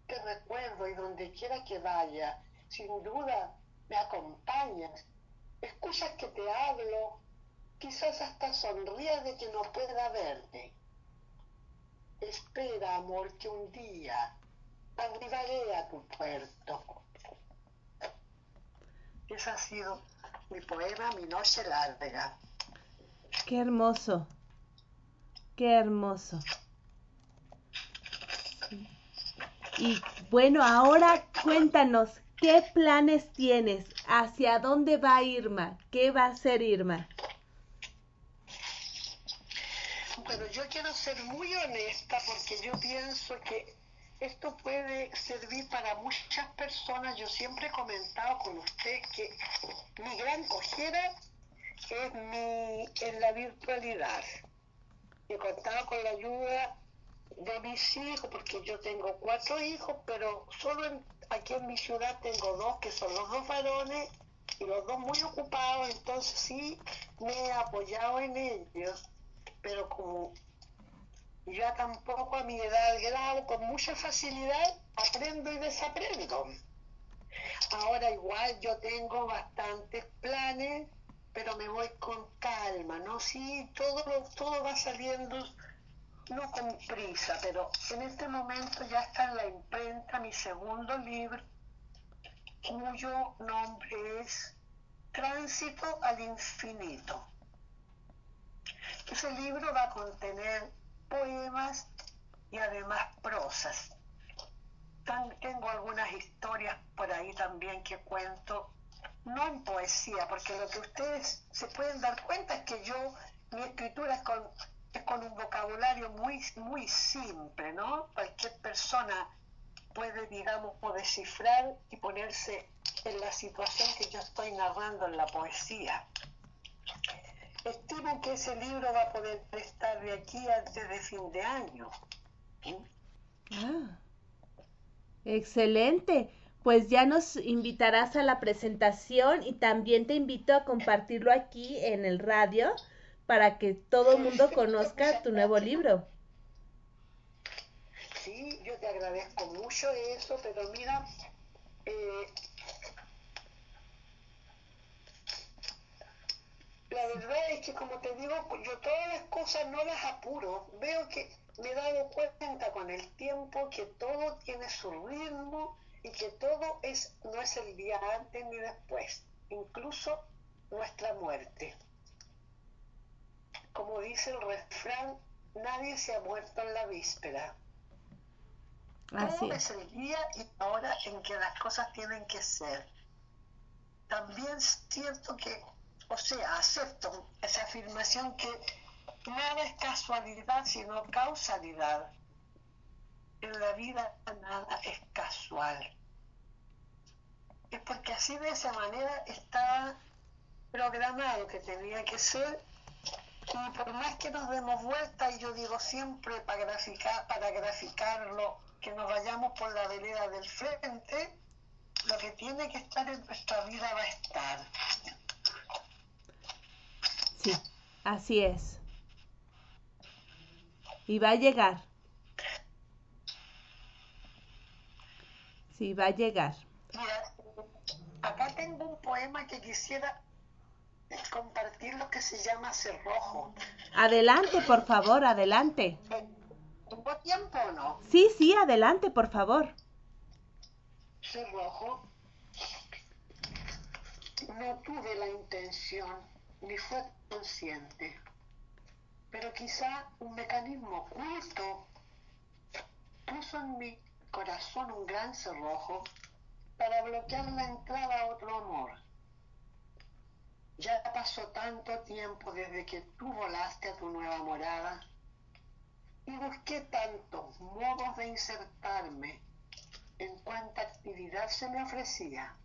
te recuerdo y donde quiera que vaya, sin duda me acompañas. Escuchas que te hablo, quizás hasta sonrías de que no pueda verte. Espera, amor, que un día arribaré a tu puerto. Ese ha sido mi poema Mi noche larga. qué hermoso. Qué hermoso. Y bueno, ahora cuéntanos, ¿qué planes tienes? ¿Hacia dónde va Irma? ¿Qué va a hacer Irma? Bueno, yo quiero ser muy honesta porque yo pienso que esto puede servir para muchas personas. Yo siempre he comentado con usted que mi gran cojera es mi, en la virtualidad. He contado con la ayuda de mis hijos, porque yo tengo cuatro hijos, pero solo en- aquí en mi ciudad tengo dos que son los dos varones y los dos muy ocupados, entonces sí me he apoyado en ellos, pero como ya tampoco a mi edad grado, con mucha facilidad aprendo y desaprendo. Ahora igual yo tengo bastantes planes, pero me voy con calma, ¿no? Sí, todo, todo va saliendo, no con prisa, pero en este momento ya está en la imprenta mi segundo libro, cuyo nombre es Tránsito al Infinito. Ese libro va a contener poemas y además prosas. tengo algunas historias por ahí también que cuento, no en poesía, porque lo que ustedes se pueden dar cuenta es que yo, mi escritura es con, con un vocabulario muy, muy simple, ¿no? Cualquier persona puede, digamos, descifrar y ponerse en la situación que yo estoy narrando en la poesía. Estimo que ese libro va a poder estar de aquí antes de fin de año. Ah, excelente. Pues ya nos invitarás a la presentación y también te invito a compartirlo aquí en el radio para que todo el mundo conozca tu nuevo libro. Sí, yo te agradezco mucho eso, pero mira, eh, la verdad es que como te digo, yo todas las cosas no las apuro. Veo que me he dado cuenta con el tiempo que todo tiene su ritmo y que todo es no es el día antes ni después, incluso nuestra muerte. Como dice el refrán, nadie se ha muerto en la víspera. Todo es el día y la hora en que las cosas tienen que ser. También siento que o sea, acepto esa afirmación que nada es casualidad sino causalidad. En la vida nada es casual. Es porque así de esa manera está programado que tenía que ser y por más que nos demos vuelta y yo digo siempre para graficar para graficarlo que nos vayamos por la vereda del frente lo que tiene que estar en nuestra vida va a estar Sí, así es. Y va a llegar. Sí, va a llegar. Mira, acá tengo un poema que quisiera compartir lo que se llama Cerrojo. Adelante, por favor, adelante. ¿Tengo tiempo o no? Sí, sí, adelante, por favor. Cerrojo. No tuve la intención ni fue consciente, pero quizá un mecanismo oculto puso en mi corazón un gran cerrojo para bloquear la entrada a otro amor. Ya pasó tanto tiempo desde que tú volaste a tu nueva morada. Y busqué tantos modos de insertarme en cuanta actividad se me ofrecía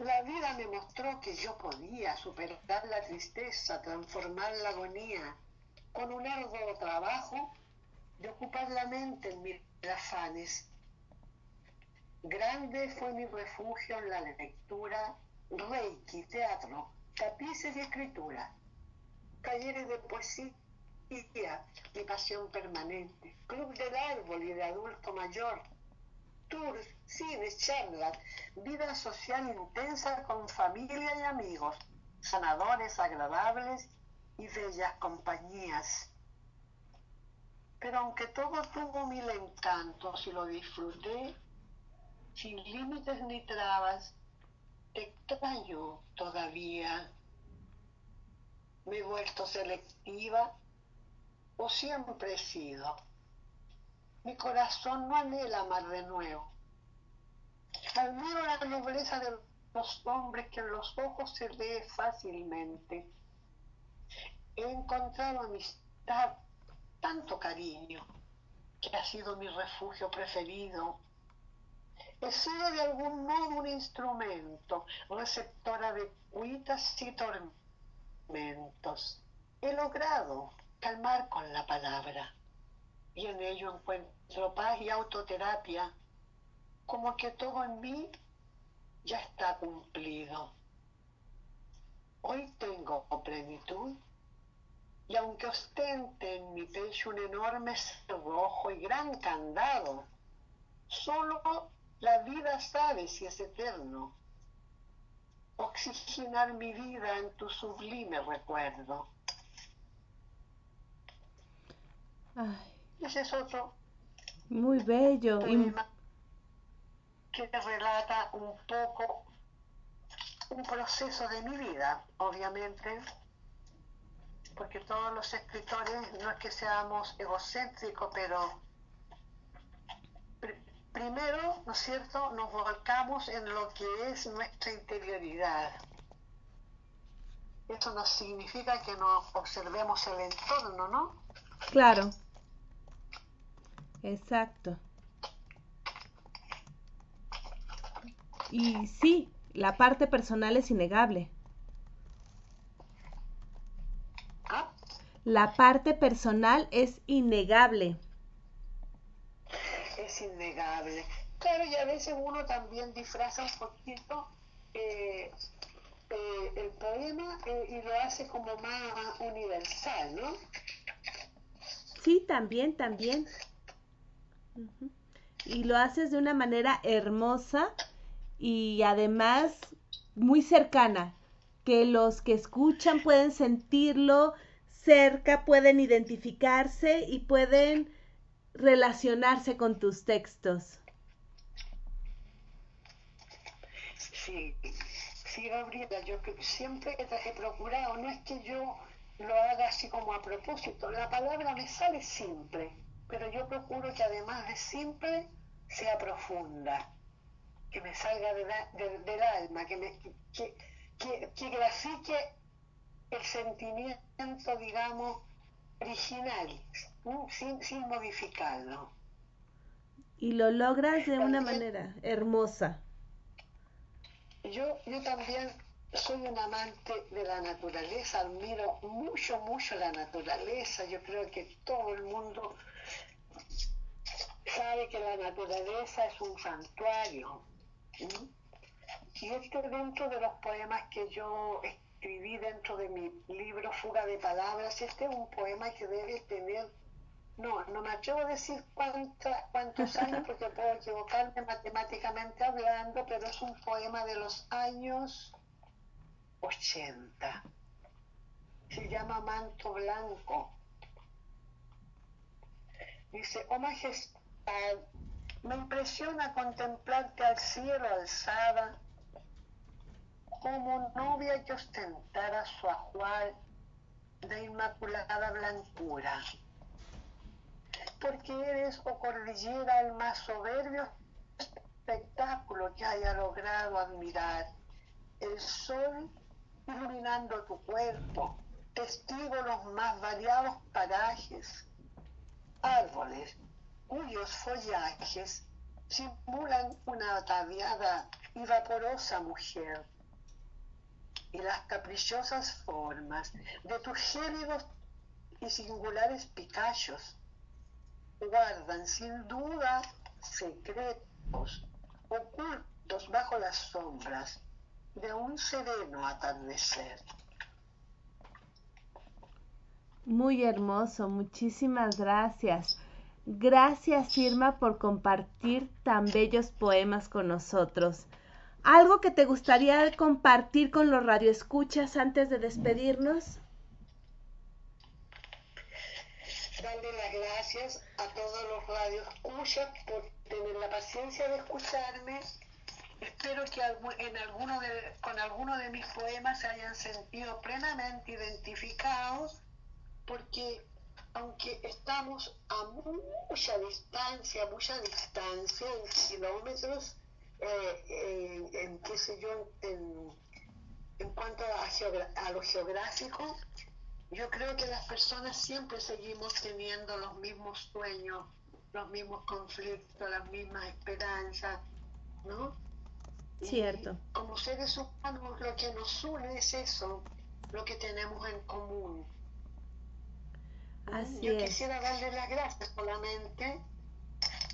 la vida me mostró que yo podía superar la tristeza, transformar la agonía. Con un arduo trabajo de ocupar la mente en mis afanes. Grande fue mi refugio en la lectura, reiki, teatro, tapices y escritura, talleres de poesía, mi pasión permanente, club del árbol y de adulto mayor, tours, cines, charlas, vida social intensa con familia y amigos, sanadores agradables y bellas compañías. Pero aunque todo tuvo mil encantos y lo disfruté, sin límites ni trabas, extraño todavía. Me he vuelto selectiva o siempre he sido. Mi corazón no anhela amar de nuevo. Admiro la nobleza de los hombres que en los ojos se ve fácilmente. He encontrado amistad, tanto cariño, que ha sido mi refugio preferido. He sido de algún modo un instrumento, receptora de cuitas y tormentos. He logrado calmar con la palabra y en ello encuentro paz y autoterapia. como que todo en mí ya está cumplido. Hoy tengo plenitud y aunque ostente en mi pecho un enorme rojo y gran candado, solo la vida sabe si es eterno. Oxigenar mi vida en tu sublime recuerdo. Ese es otro. Muy bello. Poema que relata un poco un proceso de mi vida, obviamente, porque todos los escritores no es que seamos egocéntricos, pero primero, ¿no es cierto?, nos volcamos en lo que es nuestra interioridad. Eso no significa que no observemos el entorno, ¿no? Claro. Exacto. Y sí, la parte personal es innegable. ¿Ah? La parte personal es innegable. Es innegable. Claro, y a veces uno también disfraza un poquito eh, eh, el poema eh, y lo hace como más universal, ¿no? Sí, también, también. Y lo haces de una manera hermosa y además muy cercana, que los que escuchan pueden sentirlo cerca, pueden identificarse y pueden relacionarse con tus textos. Sí, sí, Gabriela, yo siempre he procurado, no es que yo lo haga así como a propósito, la palabra me sale simple, pero yo procuro que además de simple sea profunda que me salga del alma, que, me, que, que, grafique el sentimiento, digamos, original, sin, sin modificarlo. Y lo logras de una manera hermosa. Yo, yo también soy un amante de la naturaleza, admiro mucho, mucho la naturaleza. Yo creo que todo el mundo sabe que la naturaleza es un santuario, y este dentro de los poemas que yo escribí dentro de mi libro Fuga de Palabras, este es un poema que debe tener, no, no me atrevo a decir cuánta, cuántos años porque puedo equivocarme matemáticamente hablando, pero es un poema de los años 80. Se llama Manto Blanco. Dice, oh majestad, me impresiona contemplarte al cielo alzada, como novia que ostentara su ajuar de inmaculada blancura. Porque eres, o cordillera, el más soberbio espectáculo que haya logrado admirar. El sol iluminando tu cuerpo, testigo los más variados parajes, árboles, cuyos follajes simulan una ataviada y vaporosa mujer, y las caprichosas formas de tus gélidos y singulares picachos guardan sin duda secretos ocultos bajo las sombras de un sereno atardecer. Muy hermoso, muchísimas gracias. Gracias Irma por compartir tan bellos poemas con nosotros. ¿Algo que te gustaría compartir con los radioescuchas antes de despedirnos? Darle las gracias a todos los radioescuchas por tener la paciencia de escucharme. Espero que en alguno de, con alguno de mis poemas se hayan sentido plenamente identificados porque aunque estamos a mucha distancia, mucha distancia, en kilómetros, eh, en, qué sé yo, en, cuanto a, lo geográfico, yo creo que las personas siempre seguimos teniendo los mismos sueños, los mismos conflictos, las mismas esperanzas, ¿no? Cierto. como seres humanos lo que nos une es eso, lo que tenemos en común Así Yo quisiera darle las gracias solamente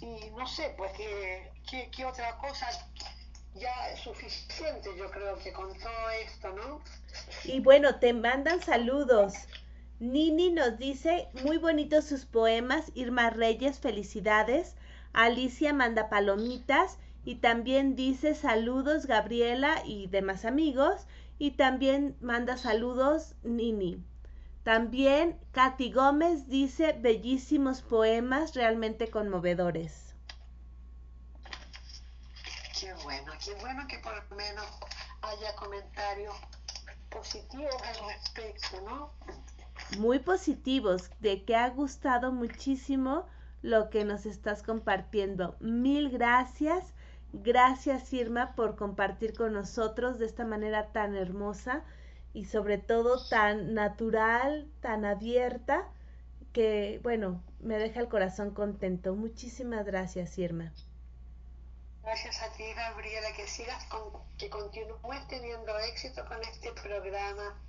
y no sé, pues qué, qué, qué otra cosa ya es suficiente, yo creo que con todo esto, ¿no? Y bueno, te mandan saludos. Nini nos dice, muy bonitos sus poemas, Irma Reyes, felicidades. Alicia manda palomitas y también dice saludos Gabriela y demás amigos y también manda saludos Nini. También Katy Gómez dice bellísimos poemas realmente conmovedores. Qué bueno, que por lo menos haya comentarios positivos al respecto, ¿no? Muy positivos, de que ha gustado muchísimo lo que nos estás compartiendo. Mil gracias. Gracias Irma por compartir con nosotros de esta manera tan hermosa y sobre todo tan natural, tan abierta, que bueno, me deja el corazón contento. Muchísimas gracias Irma. Gracias a ti, Gabriela, que sigas con, que continúes teniendo éxito con este programa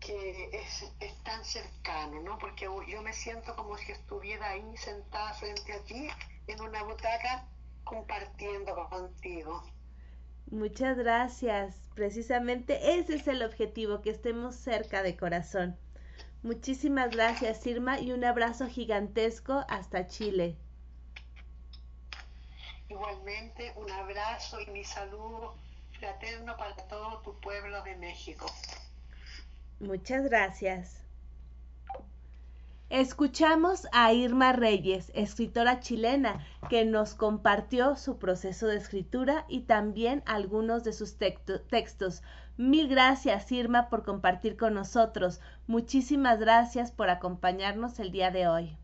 que es, es, tan cercano, ¿no? Porque yo me siento como si estuviera ahí sentada frente a ti en una butaca compartiendo contigo. Muchas gracias. Precisamente ese es el objetivo, que estemos cerca de corazón. Muchísimas gracias, Irma, y un abrazo gigantesco hasta Chile. Igualmente, un abrazo y mi saludo fraterno para todo tu pueblo de México. Muchas gracias. Escuchamos a Irma Reyes, escritora chilena, que nos compartió su proceso de escritura y también algunos de sus textos. Mil gracias, Irma, por compartir con nosotros. Muchísimas gracias por acompañarnos el día de hoy.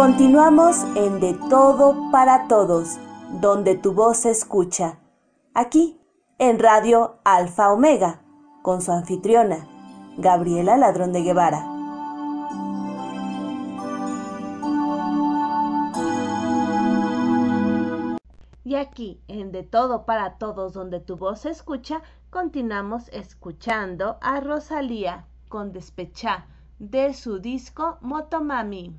Continuamos en De Todo para Todos, donde tu voz se escucha. Aquí, en Radio Alfa Omega, con su anfitriona, Gabriela Ladrón de Guevara. Y aquí, en De Todo para Todos, donde tu voz se escucha, continuamos escuchando a Rosalía con Despechá de su disco Motomami.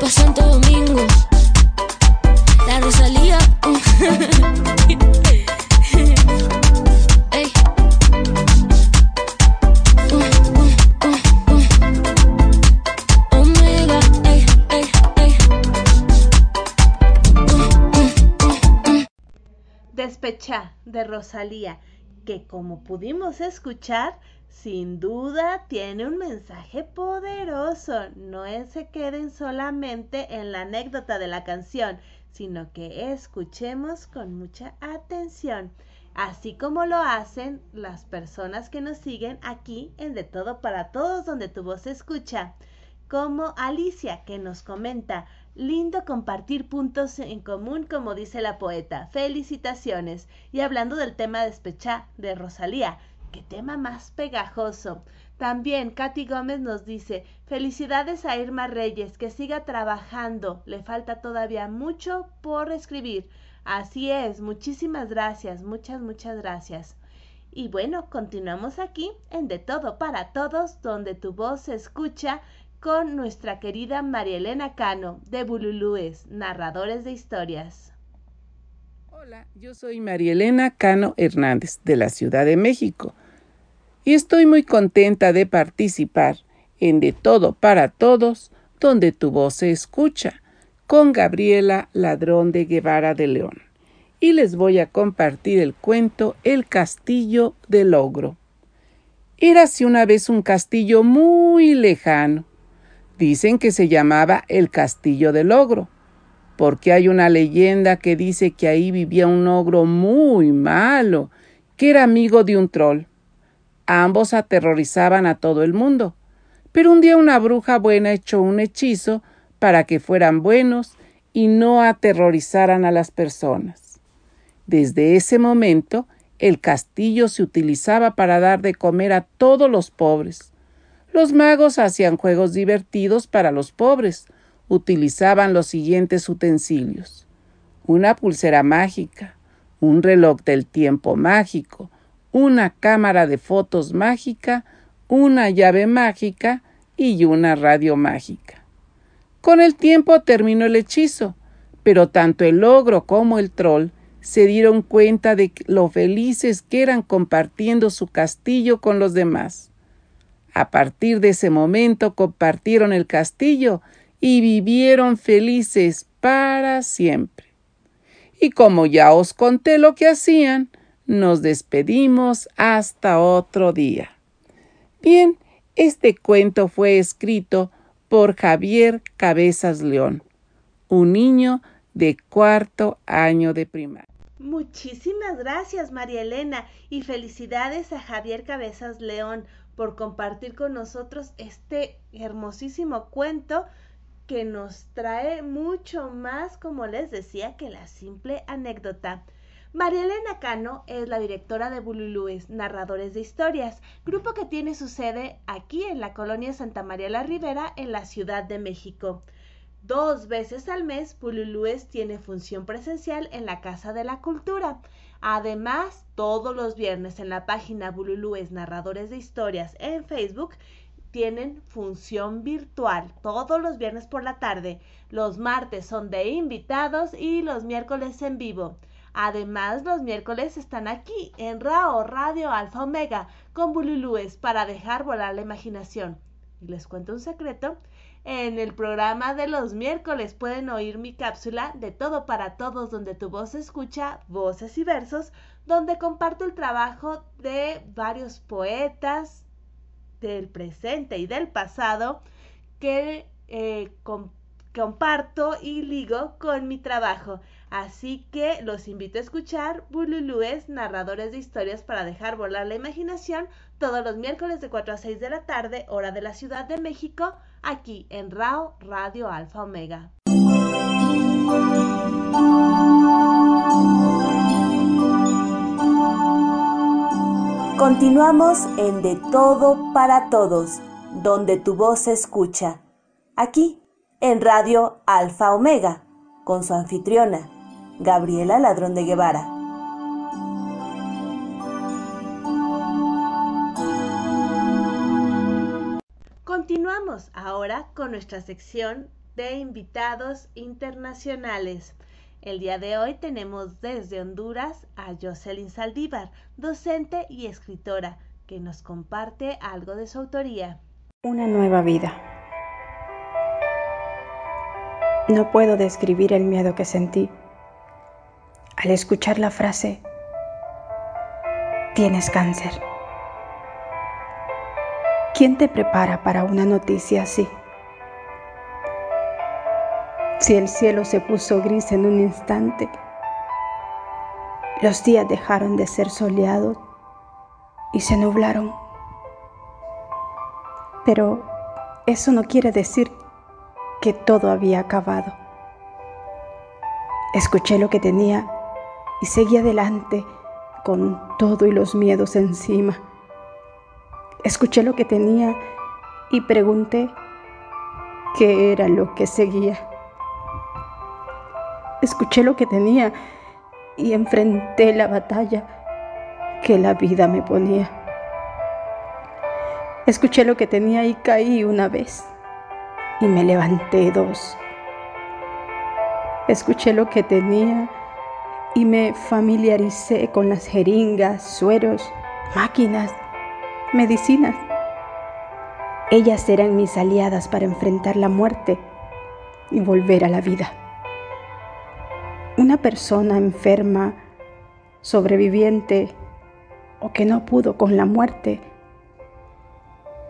pa' Santo Domingo. La Rosalía. Despecha de Rosalía, que como pudimos escuchar, sin duda tiene un mensaje poderoso. No se queden solamente en la anécdota de la canción, sino que escuchemos con mucha atención, así como lo hacen las personas que nos siguen aquí en De Todo para Todos, donde tu voz se escucha, como Alicia, que nos comenta, lindo compartir puntos en común, como dice la poeta. Felicitaciones. Y hablando del tema despechá de Rosalía, qué tema más pegajoso. También Katy Gómez nos dice, felicidades a Irma Reyes, que siga trabajando, le falta todavía mucho por escribir. Así es, muchísimas gracias, muchas, muchas gracias. Y bueno, continuamos aquí en De Todo para Todos, donde tu voz se escucha con nuestra querida María Elena Cano, de Bululúes, narradores de historias. Hola, yo soy María Elena Cano Hernández, de la Ciudad de México y estoy muy contenta de participar en De Todo para Todos, donde tu voz se escucha, con Gabriela Ladrón de Guevara de León. Y les voy a compartir el cuento El Castillo del Ogro. Érase una vez un castillo muy lejano. Dicen que se llamaba el Castillo del Ogro, porque hay una leyenda que dice que ahí vivía un ogro muy malo, que era amigo de un troll. Ambos aterrorizaban a todo el mundo. Pero un día una bruja buena echó un hechizo para que fueran buenos y no aterrorizaran a las personas. Desde ese momento, el castillo se utilizaba para dar de comer a todos los pobres. Los magos hacían juegos divertidos para los pobres. Utilizaban los siguientes utensilios una pulsera mágica, un reloj del tiempo mágico, una cámara de fotos mágica, una llave mágica y una radio mágica. Con el tiempo terminó el hechizo, pero tanto el ogro como el troll se dieron cuenta de lo felices que eran compartiendo su castillo con los demás. A partir de ese momento compartieron el castillo y vivieron felices para siempre. Y como ya os conté lo que hacían, nos despedimos hasta otro día. Bien, este cuento fue escrito por Javier Cabezas León, un niño de cuarto año de primaria. Muchísimas gracias, María Elena, y felicidades a Javier Cabezas León por compartir con nosotros este hermosísimo cuento que nos trae mucho más, como les decía, que la simple anécdota. María Elena Cano es la directora de Bululúes, Narradores de Historias, grupo que tiene su sede aquí en la colonia Santa María la Ribera, en la Ciudad de México. Dos veces al mes, Bululúes tiene función presencial en la Casa de la Cultura. Además, todos los viernes en la página Bululúes Narradores de Historias en Facebook tienen función virtual todos los viernes por la tarde. Los martes son de invitados y los miércoles en vivo. Además, los miércoles están aquí en RAO Radio Alfa Omega con Bululúes para dejar volar la imaginación. Y les cuento un secreto. En el programa de los miércoles pueden oír mi cápsula de Todo para Todos, donde tu voz escucha voces y versos, donde comparto el trabajo de varios poetas del presente y del pasado que eh, comparto y ligo con mi trabajo. Así que los invito a escuchar Bululúes, narradores de historias para dejar volar la imaginación, todos los miércoles de 4 a 6 de la tarde, hora de la Ciudad de México, aquí en RAO Radio Alfa Omega. Continuamos en De Todo para Todos, donde tu voz se escucha, aquí en Radio Alfa Omega, con su anfitriona, Gabriela Ladrón de Guevara. Continuamos ahora con nuestra sección de invitados internacionales. El día de hoy tenemos desde Honduras a Jocelyn Saldívar, docente y escritora, que nos comparte algo de su autoría. Una nueva vida. No puedo describir el miedo que sentí al escuchar la frase tienes cáncer. ¿Quién te prepara para una noticia así? Si el cielo se puso gris en un instante, los días dejaron de ser soleados y se nublaron. Pero eso no quiere decir que todo había acabado. Escuché lo que tenía y seguí adelante con todo y los miedos encima. Escuché lo que tenía y pregunté qué era lo que seguía. Escuché lo que tenía y enfrenté la batalla que la vida me ponía. Escuché lo que tenía y caí una vez y me levanté dos. Escuché lo que tenía y me familiaricé con las jeringas, sueros, máquinas, medicinas. Ellas eran mis aliadas para enfrentar la muerte y volver a la vida. Una persona enferma, sobreviviente o que no pudo con la muerte,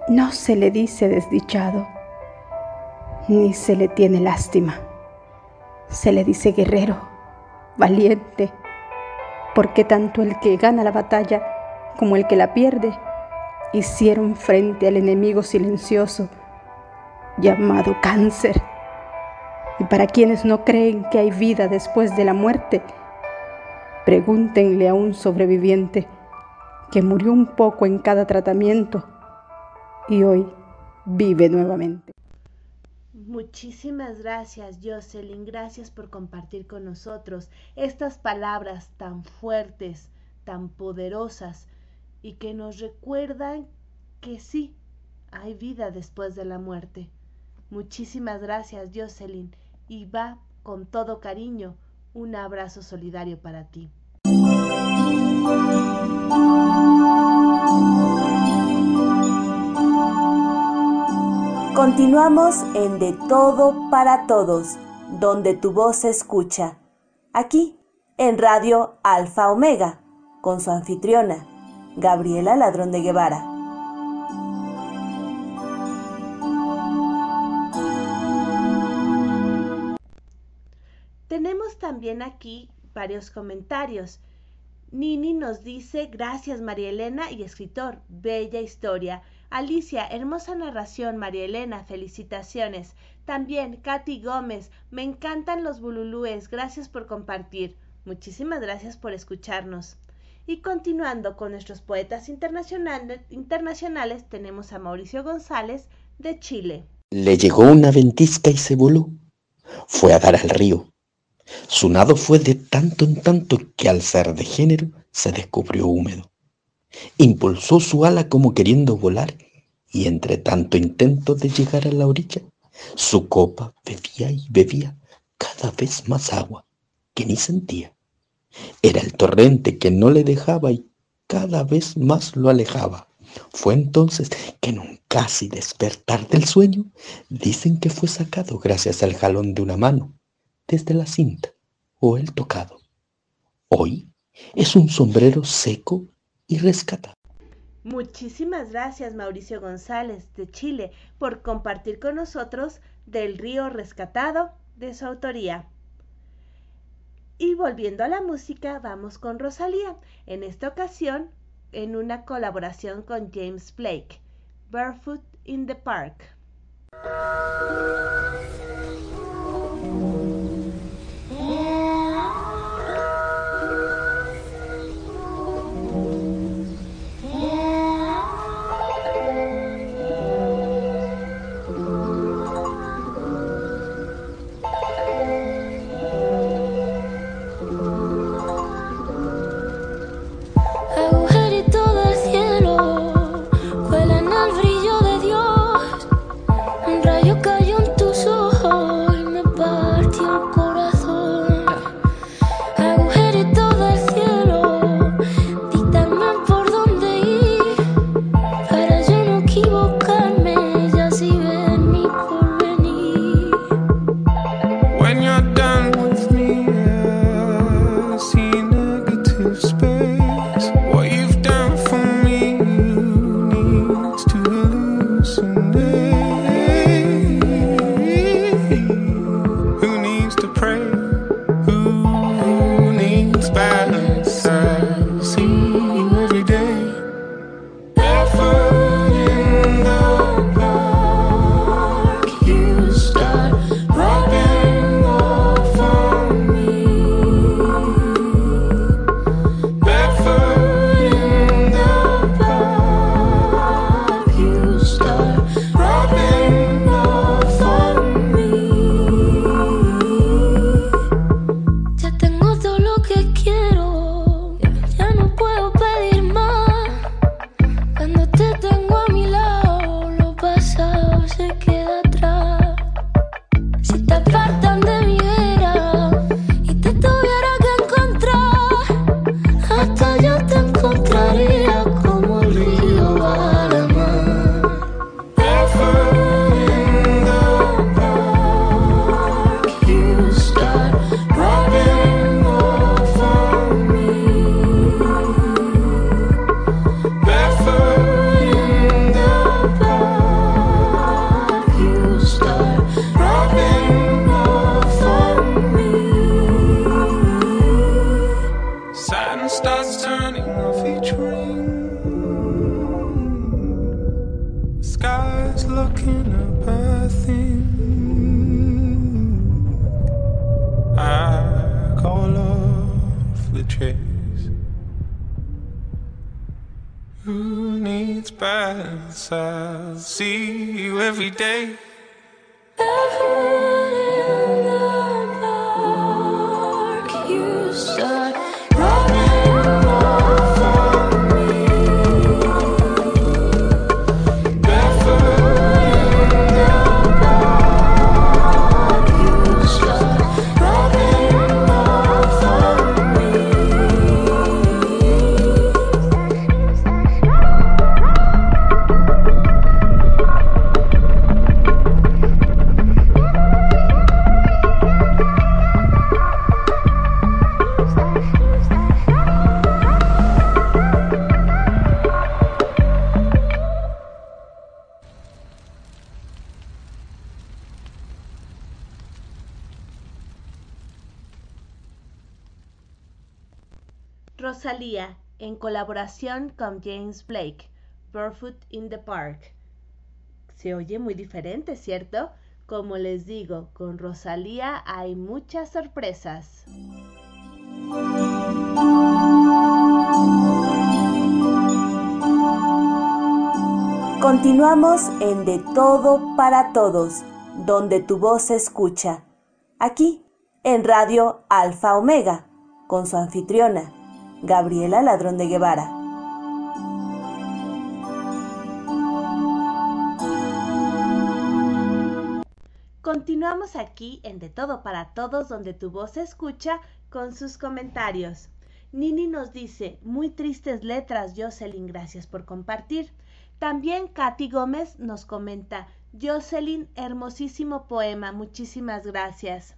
no se le dice desdichado, ni se le tiene lástima. Se le dice guerrero, valiente, porque tanto el que gana la batalla como el que la pierde hicieron frente al enemigo silencioso llamado cáncer. Y para quienes no creen que hay vida después de la muerte, pregúntenle a un sobreviviente que murió un poco en cada tratamiento y hoy vive nuevamente. Muchísimas gracias, Jocelyn. Gracias por compartir con nosotros estas palabras tan fuertes, tan poderosas y que nos recuerdan que sí, hay vida después de la muerte. Muchísimas gracias, Jocelyn y va con todo cariño un abrazo solidario para ti. Continuamos en De Todo para Todos, donde tu voz se escucha. Aquí, en Radio Alfa Omega, con su anfitriona, Gabriela Ladrón de Guevara. Tenemos también aquí varios comentarios. Nini nos dice, gracias María Elena y escritor, bella historia. Alicia, hermosa narración, María Elena, felicitaciones. También Katy Gómez, me encantan los bululúes, gracias por compartir. Muchísimas gracias por escucharnos. Y continuando con nuestros poetas internacionales, internacionales tenemos a Mauricio González de Chile. Le llegó una ventisca y se voló. Fue a dar al río su nado fue de tanto en tanto que al ser de género se descubrió húmedo. Impulsó su ala como queriendo volar y entre tanto intento de llegar a la orilla, su copa bebía y bebía cada vez más agua que ni sentía. Era el torrente que no le dejaba y cada vez más lo alejaba. Fue entonces que en un casi despertar del sueño dicen que fue sacado gracias al jalón de una mano desde la cinta o el tocado. Hoy es un sombrero seco y. Muchísimas gracias Mauricio González de Chile por compartir con nosotros del río rescatado de su autoría. Y volviendo a la música, vamos con Rosalía, en esta ocasión en una colaboración con James Blake, Barefoot in the Park. Con James Blake, Barefoot in the Park. Se oye muy diferente, ¿cierto? Como les digo, con Rosalía hay muchas sorpresas. Continuamos en De Todo para Todos, donde tu voz se escucha. Aquí, en Radio Alfa Omega, con su anfitriona, Gabriela Ladrón de Guevara. Continuamos aquí en De Todo para Todos, donde tu voz se escucha con sus comentarios. Nini nos dice, muy tristes letras, Jocelyn, gracias por compartir. También Katy Gómez nos comenta, Jocelyn, hermosísimo poema, muchísimas gracias.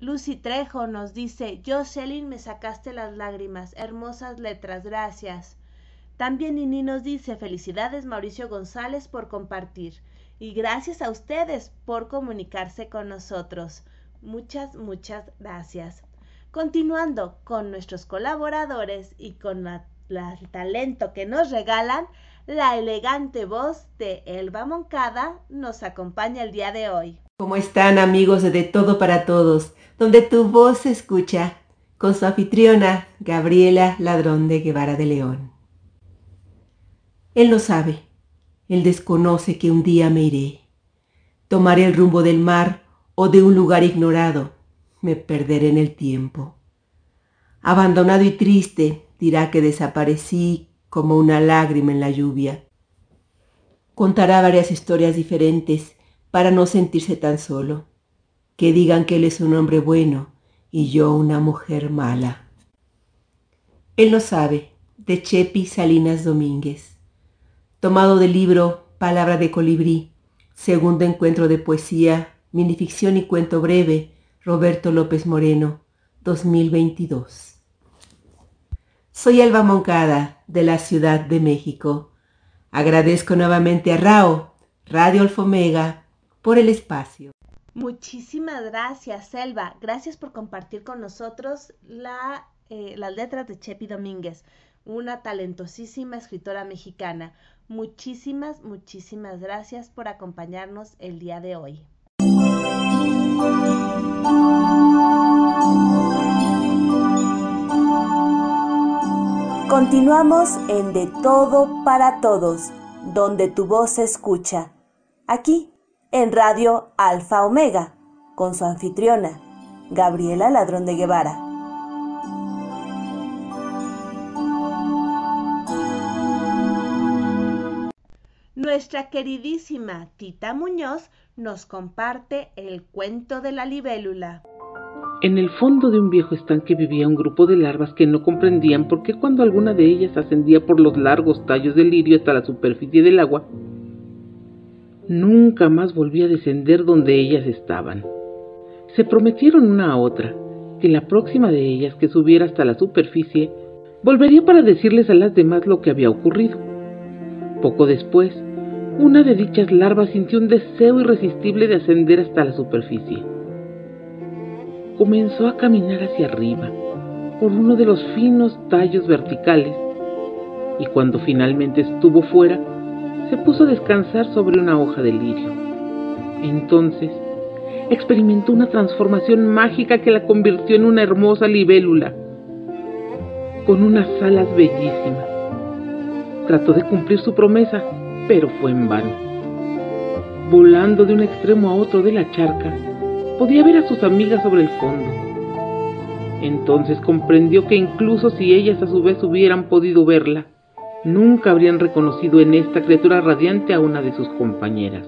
Lucy Trejo nos dice, Jocelyn, me sacaste las lágrimas, hermosas letras, gracias. También Nini nos dice, felicidades Mauricio González por compartir y gracias a ustedes por comunicarse con nosotros. Muchas, muchas gracias. Continuando con nuestros colaboradores y con el talento que nos regalan, la elegante voz de Elba Moncada nos acompaña el día de hoy. ¿Cómo están amigos de, de Todo para Todos? donde tu voz se escucha, con su anfitriona, Gabriela Ladrón de Guevara de León. Él no sabe, él desconoce que un día me iré. Tomaré el rumbo del mar o de un lugar ignorado, me perderé en el tiempo. Abandonado y triste, dirá que desaparecí como una lágrima en la lluvia. Contará varias historias diferentes para no sentirse tan solo que digan que él es un hombre bueno y yo una mujer mala. Él no sabe, de Chepi Salinas Domínguez. Tomado del libro Palabra de Colibrí, segundo encuentro de poesía, minificción y cuento breve, Roberto López Moreno, 2022. Soy Alba Moncada, de la Ciudad de México. Agradezco nuevamente a Rao, Radio Alfomega, por el espacio. Muchísimas gracias, Selva. Gracias por compartir con nosotros la, eh, las letras de Chepi Domínguez, una talentosísima escritora mexicana. Muchísimas, muchísimas gracias por acompañarnos el día de hoy. Continuamos en De Todo para Todos, donde tu voz se escucha. Aquí, en Radio Alfa Omega, con su anfitriona, Gabriela Ladrón de Guevara. Nuestra queridísima Tita Muñoz nos comparte el cuento de la libélula. En el fondo de un viejo estanque vivía un grupo de larvas que no comprendían por qué cuando alguna de ellas ascendía por los largos tallos del lirio hasta la superficie del agua, nunca más volvía a descender donde ellas estaban. Se prometieron una a otra que la próxima de ellas que subiera hasta la superficie volvería para decirles a las demás lo que había ocurrido. Poco después, una de dichas larvas sintió un deseo irresistible de ascender hasta la superficie. Comenzó a caminar hacia arriba, por uno de los finos tallos verticales, y cuando finalmente estuvo fuera, se puso a descansar sobre una hoja de lirio. Entonces, experimentó una transformación mágica que la convirtió en una hermosa libélula, con unas alas bellísimas. Trató de cumplir su promesa, pero fue en vano. Volando de un extremo a otro de la charca, podía ver a sus amigas sobre el fondo. Entonces comprendió que incluso si ellas a su vez hubieran podido verla, nunca habrían reconocido en esta criatura radiante a una de sus compañeras.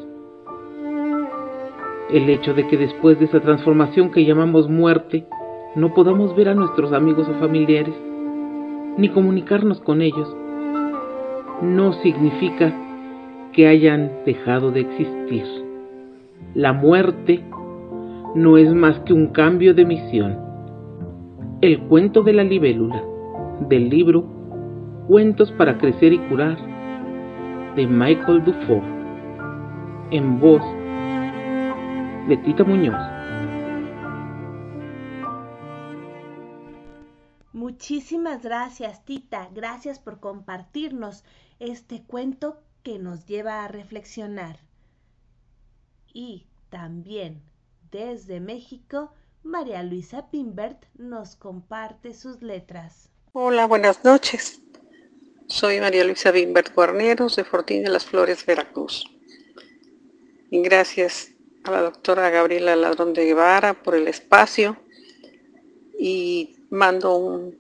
El hecho de que después de esa transformación que llamamos muerte, no podamos ver a nuestros amigos o familiares, ni comunicarnos con ellos, no significa que hayan dejado de existir. La muerte no es más que un cambio de misión. El cuento de la libélula, del libro Cuentos para crecer y curar, de Michael Dufour, en voz de Tita Muñoz. Muchísimas gracias, Tita. Gracias por compartirnos este cuento que nos lleva a reflexionar. Y también desde México, María Luisa Pimbert nos comparte sus letras. Hola, buenas noches. Soy María Luisa Bimbert Guarneros de Fortín de las Flores, Veracruz. Y gracias a la doctora Gabriela Ladrón de Guevara por el espacio y mando un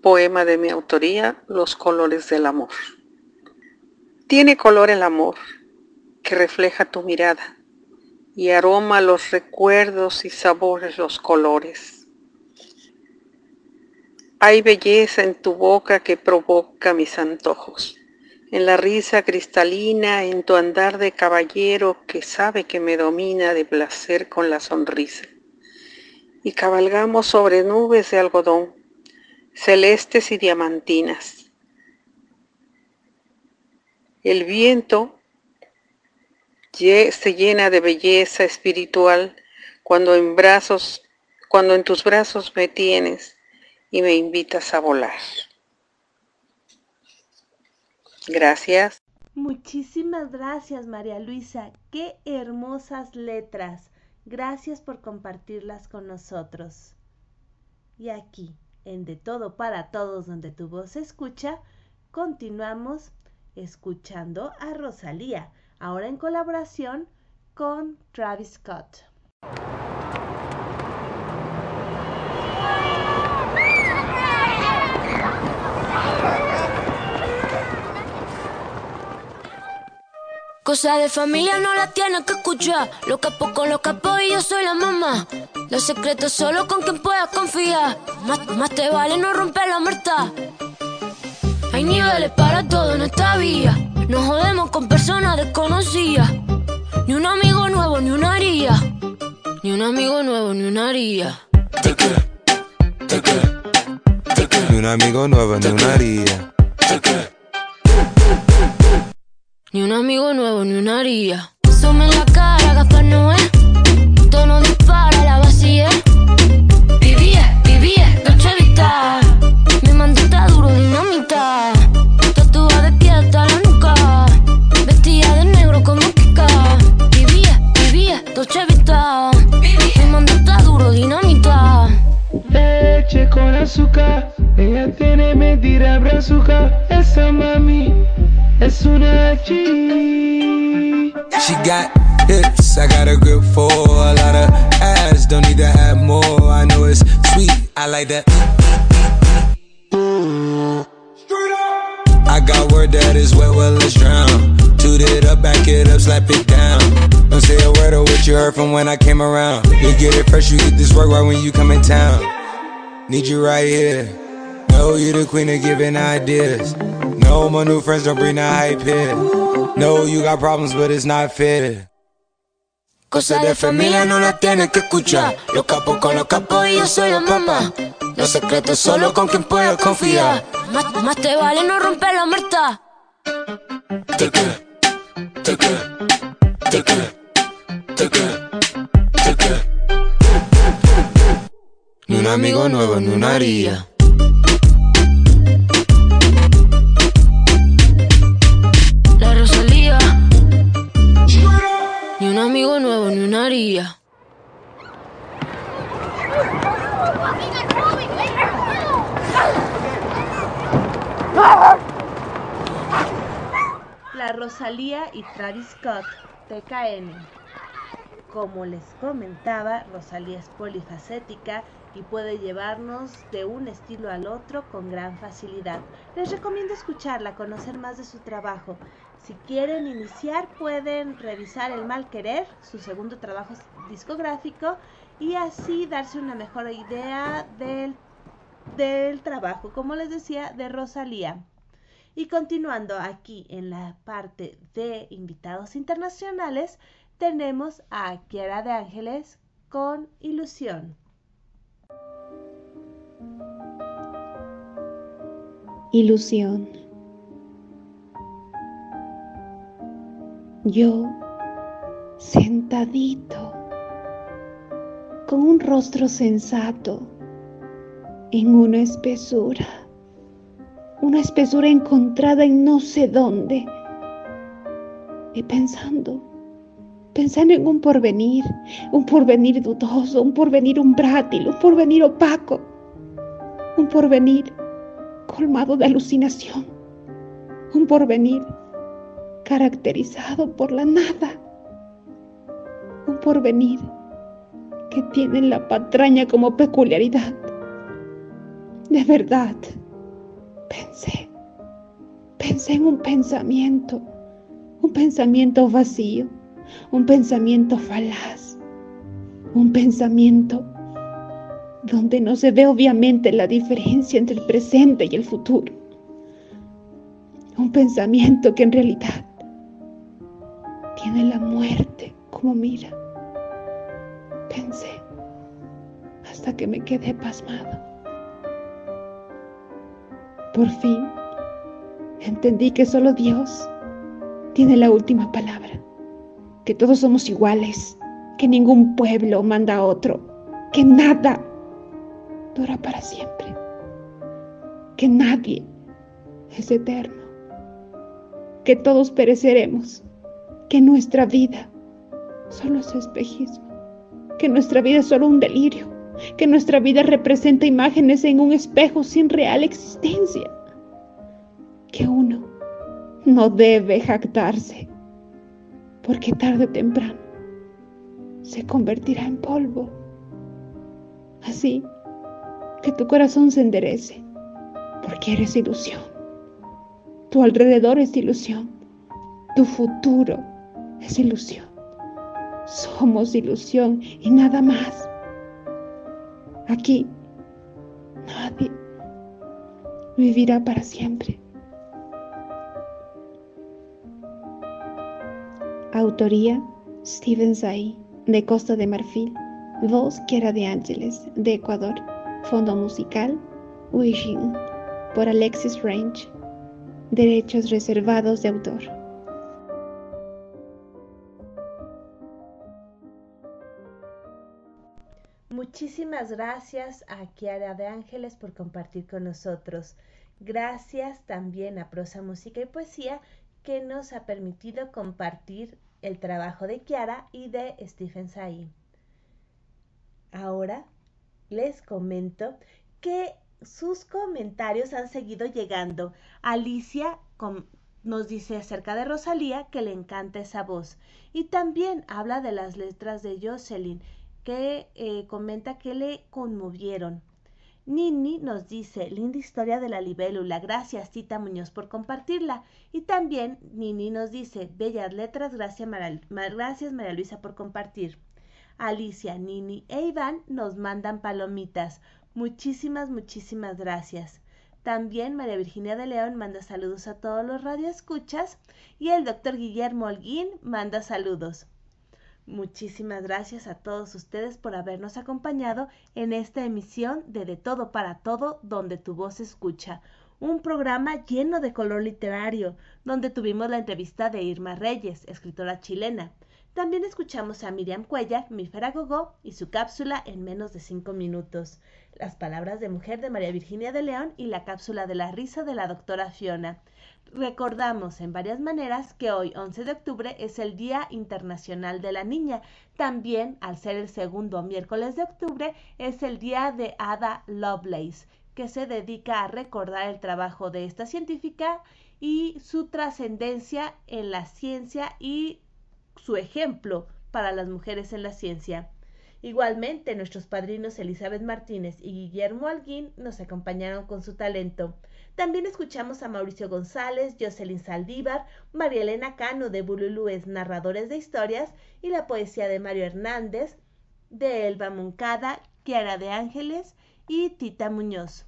poema de mi autoría, Los colores del amor. Tiene color el amor que refleja tu mirada y aroma los recuerdos y sabores los colores. Hay belleza en tu boca que provoca mis antojos, en la risa cristalina, en tu andar de caballero que sabe que me domina de placer con la sonrisa. Y cabalgamos sobre nubes de algodón, celestes y diamantinas. El viento se llena de belleza espiritual cuando en brazos, cuando en tus brazos me tienes y me invitas a volar. Gracias. Muchísimas gracias, María Luisa. Qué hermosas letras. Gracias por compartirlas con nosotros. Y aquí, en De Todo para Todos, donde tu voz se escucha, continuamos escuchando a Rosalía ahora en colaboración con Travis Scott. Cosa de familia no la tienes que escuchar. Lo capo con los capos y yo soy la mamá. Los secretos solo con quien puedas confiar. Más, más te vale no romper la muerta. Hay niveles para todo en esta vía. Nos jodemos con personas desconocidas. Ni un amigo nuevo, ni una haría. Ni un amigo nuevo, ni una haría. Ni un amigo nuevo, ni una haría. Ni un amigo nuevo, ni una haría. Sume en la cara, Gaspar Noé. Tono dispara, la vacía. Vivía, Dolce Vita. Mi duro, dinamita. Leche con azúcar, ella tiene mentira brazuca. Esa mami es una G. She got hips, I got a grip for a lot of ass. Don't need to have more. I know it's sweet, I like that. I got word that is wet, well, let's drown. Toot it up, back it up, slap it down. Don't say a word of what you heard from when I came around. You get it fresh, you get this work right when you come in town. Need you right here. Know you the queen of giving ideas. No, my new friends don't bring the hype here. No, you got problems, but it's not fair. Cosas de familia no las tienes que escuchar. Los capos con los capos y yo soy la mamá. Los secretos solo con quien puedes confiar. Más, más te vale no romper la muerta. Te que, amigo nuevo, ni una haría. La Rosalía. Ni un amigo nuevo, ni una haría. La Rosalía y Travis Scott, TKN. Como les comentaba, Rosalía es polifacética y puede llevarnos de un estilo al otro con gran facilidad. Les recomiendo escucharla, conocer más de su trabajo. Si quieren iniciar, pueden revisar El Mal Querer, su segundo trabajo discográfico, y así darse una mejor idea del, del trabajo, como les decía, de Rosalía. Y continuando aquí en la parte de invitados internacionales, tenemos a Kiera de Ángeles con Ilusión. Ilusión. Yo, sentadito, con un rostro sensato, en una espesura, una espesura encontrada en no sé dónde, y pensando, pensando en un porvenir, un porvenir dudoso, un porvenir umbrátil, un porvenir opaco, un porvenir colmado de alucinación, un porvenir caracterizado por la nada, un porvenir que tiene la patraña como peculiaridad. De verdad, pensé, pensé en un pensamiento, un pensamiento vacío, un pensamiento falaz, un pensamiento donde no se ve obviamente la diferencia entre el presente y el futuro. Un pensamiento que en realidad tiene la muerte como mira. Pensé hasta que me quedé pasmado. Por fin entendí que solo Dios tiene la última palabra, que todos somos iguales, que ningún pueblo manda a otro, que nada dura para siempre, que nadie es eterno, que todos pereceremos, que nuestra vida solo es espejismo, que nuestra vida es solo un delirio, que nuestra vida representa imágenes en un espejo sin real existencia, que uno no debe jactarse, porque tarde o temprano se convertirá en polvo. Así que tu corazón se enderece, porque eres ilusión. Tu alrededor es ilusión. Tu futuro es ilusión. Somos ilusión y nada más. Aquí nadie vivirá para siempre. Autoría Steven Zay, de Costa de Marfil. Voz Quiera de Ángeles, de Ecuador. Fondo musical Wishing por Alexis Range. Derechos reservados de autor. Muchísimas gracias a Kiara de Ángeles por compartir con nosotros. Gracias también a Prosa Música y Poesía que nos ha permitido compartir el trabajo de Kiara y de Stephen Say. Ahora les comento que sus comentarios han seguido llegando. Alicia nos dice acerca de Rosalía que le encanta esa voz y también habla de las letras de Jocelyn que eh, comenta que le conmovieron. Nini nos dice, linda historia de la libélula, gracias Tita Muñoz por compartirla. Y también Nini nos dice, bellas letras, gracias gracias María Luisa por compartir. Alicia, Nini e Iván nos mandan palomitas. Muchísimas, muchísimas gracias. También María Virginia de León manda saludos a todos los radioescuchas y el doctor Guillermo Holguín manda saludos. Muchísimas gracias a todos ustedes por habernos acompañado en esta emisión de De Todo para Todo, donde tu voz escucha. Un programa lleno de color literario, donde tuvimos la entrevista de Irma Reyes, escritora chilena. También escuchamos a Miriam Cuellar, mi Gogó y su cápsula en menos de cinco minutos. Las palabras de mujer de María Virginia de León y la cápsula de la risa de la doctora Fiona. Recordamos en varias maneras que hoy, 11 de octubre, es el Día Internacional de la Niña. También, al ser el segundo miércoles de octubre, es el Día de Ada Lovelace, que se dedica a recordar el trabajo de esta científica y su trascendencia en la ciencia y su ejemplo para las mujeres en la ciencia. Igualmente, nuestros padrinos Elizabeth Martínez y Guillermo Alguín nos acompañaron con su talento. También escuchamos a Mauricio González, Jocelyn Saldívar, María Elena Cano de Bululúes Narradores de Historias y la poesía de Mario Hernández, de Elba Moncada, Kiara de Ángeles y Tita Muñoz.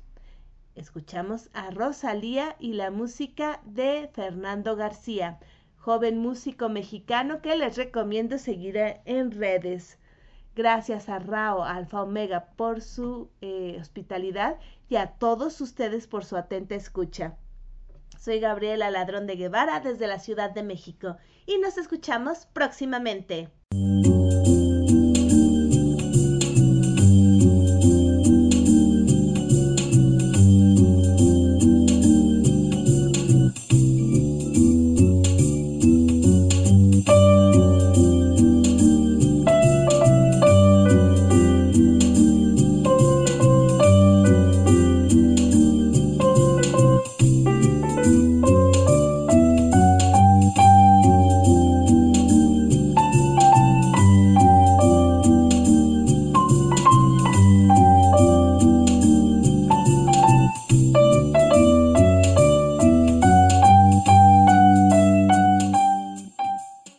Escuchamos a Rosalía y la música de Fernando García, joven músico mexicano que les recomiendo seguir en redes. Gracias a Rao Alfa Omega por su eh, hospitalidad y a todos ustedes por su atenta escucha. Soy Gabriela Ladrón de Guevara desde la Ciudad de México y nos escuchamos próximamente.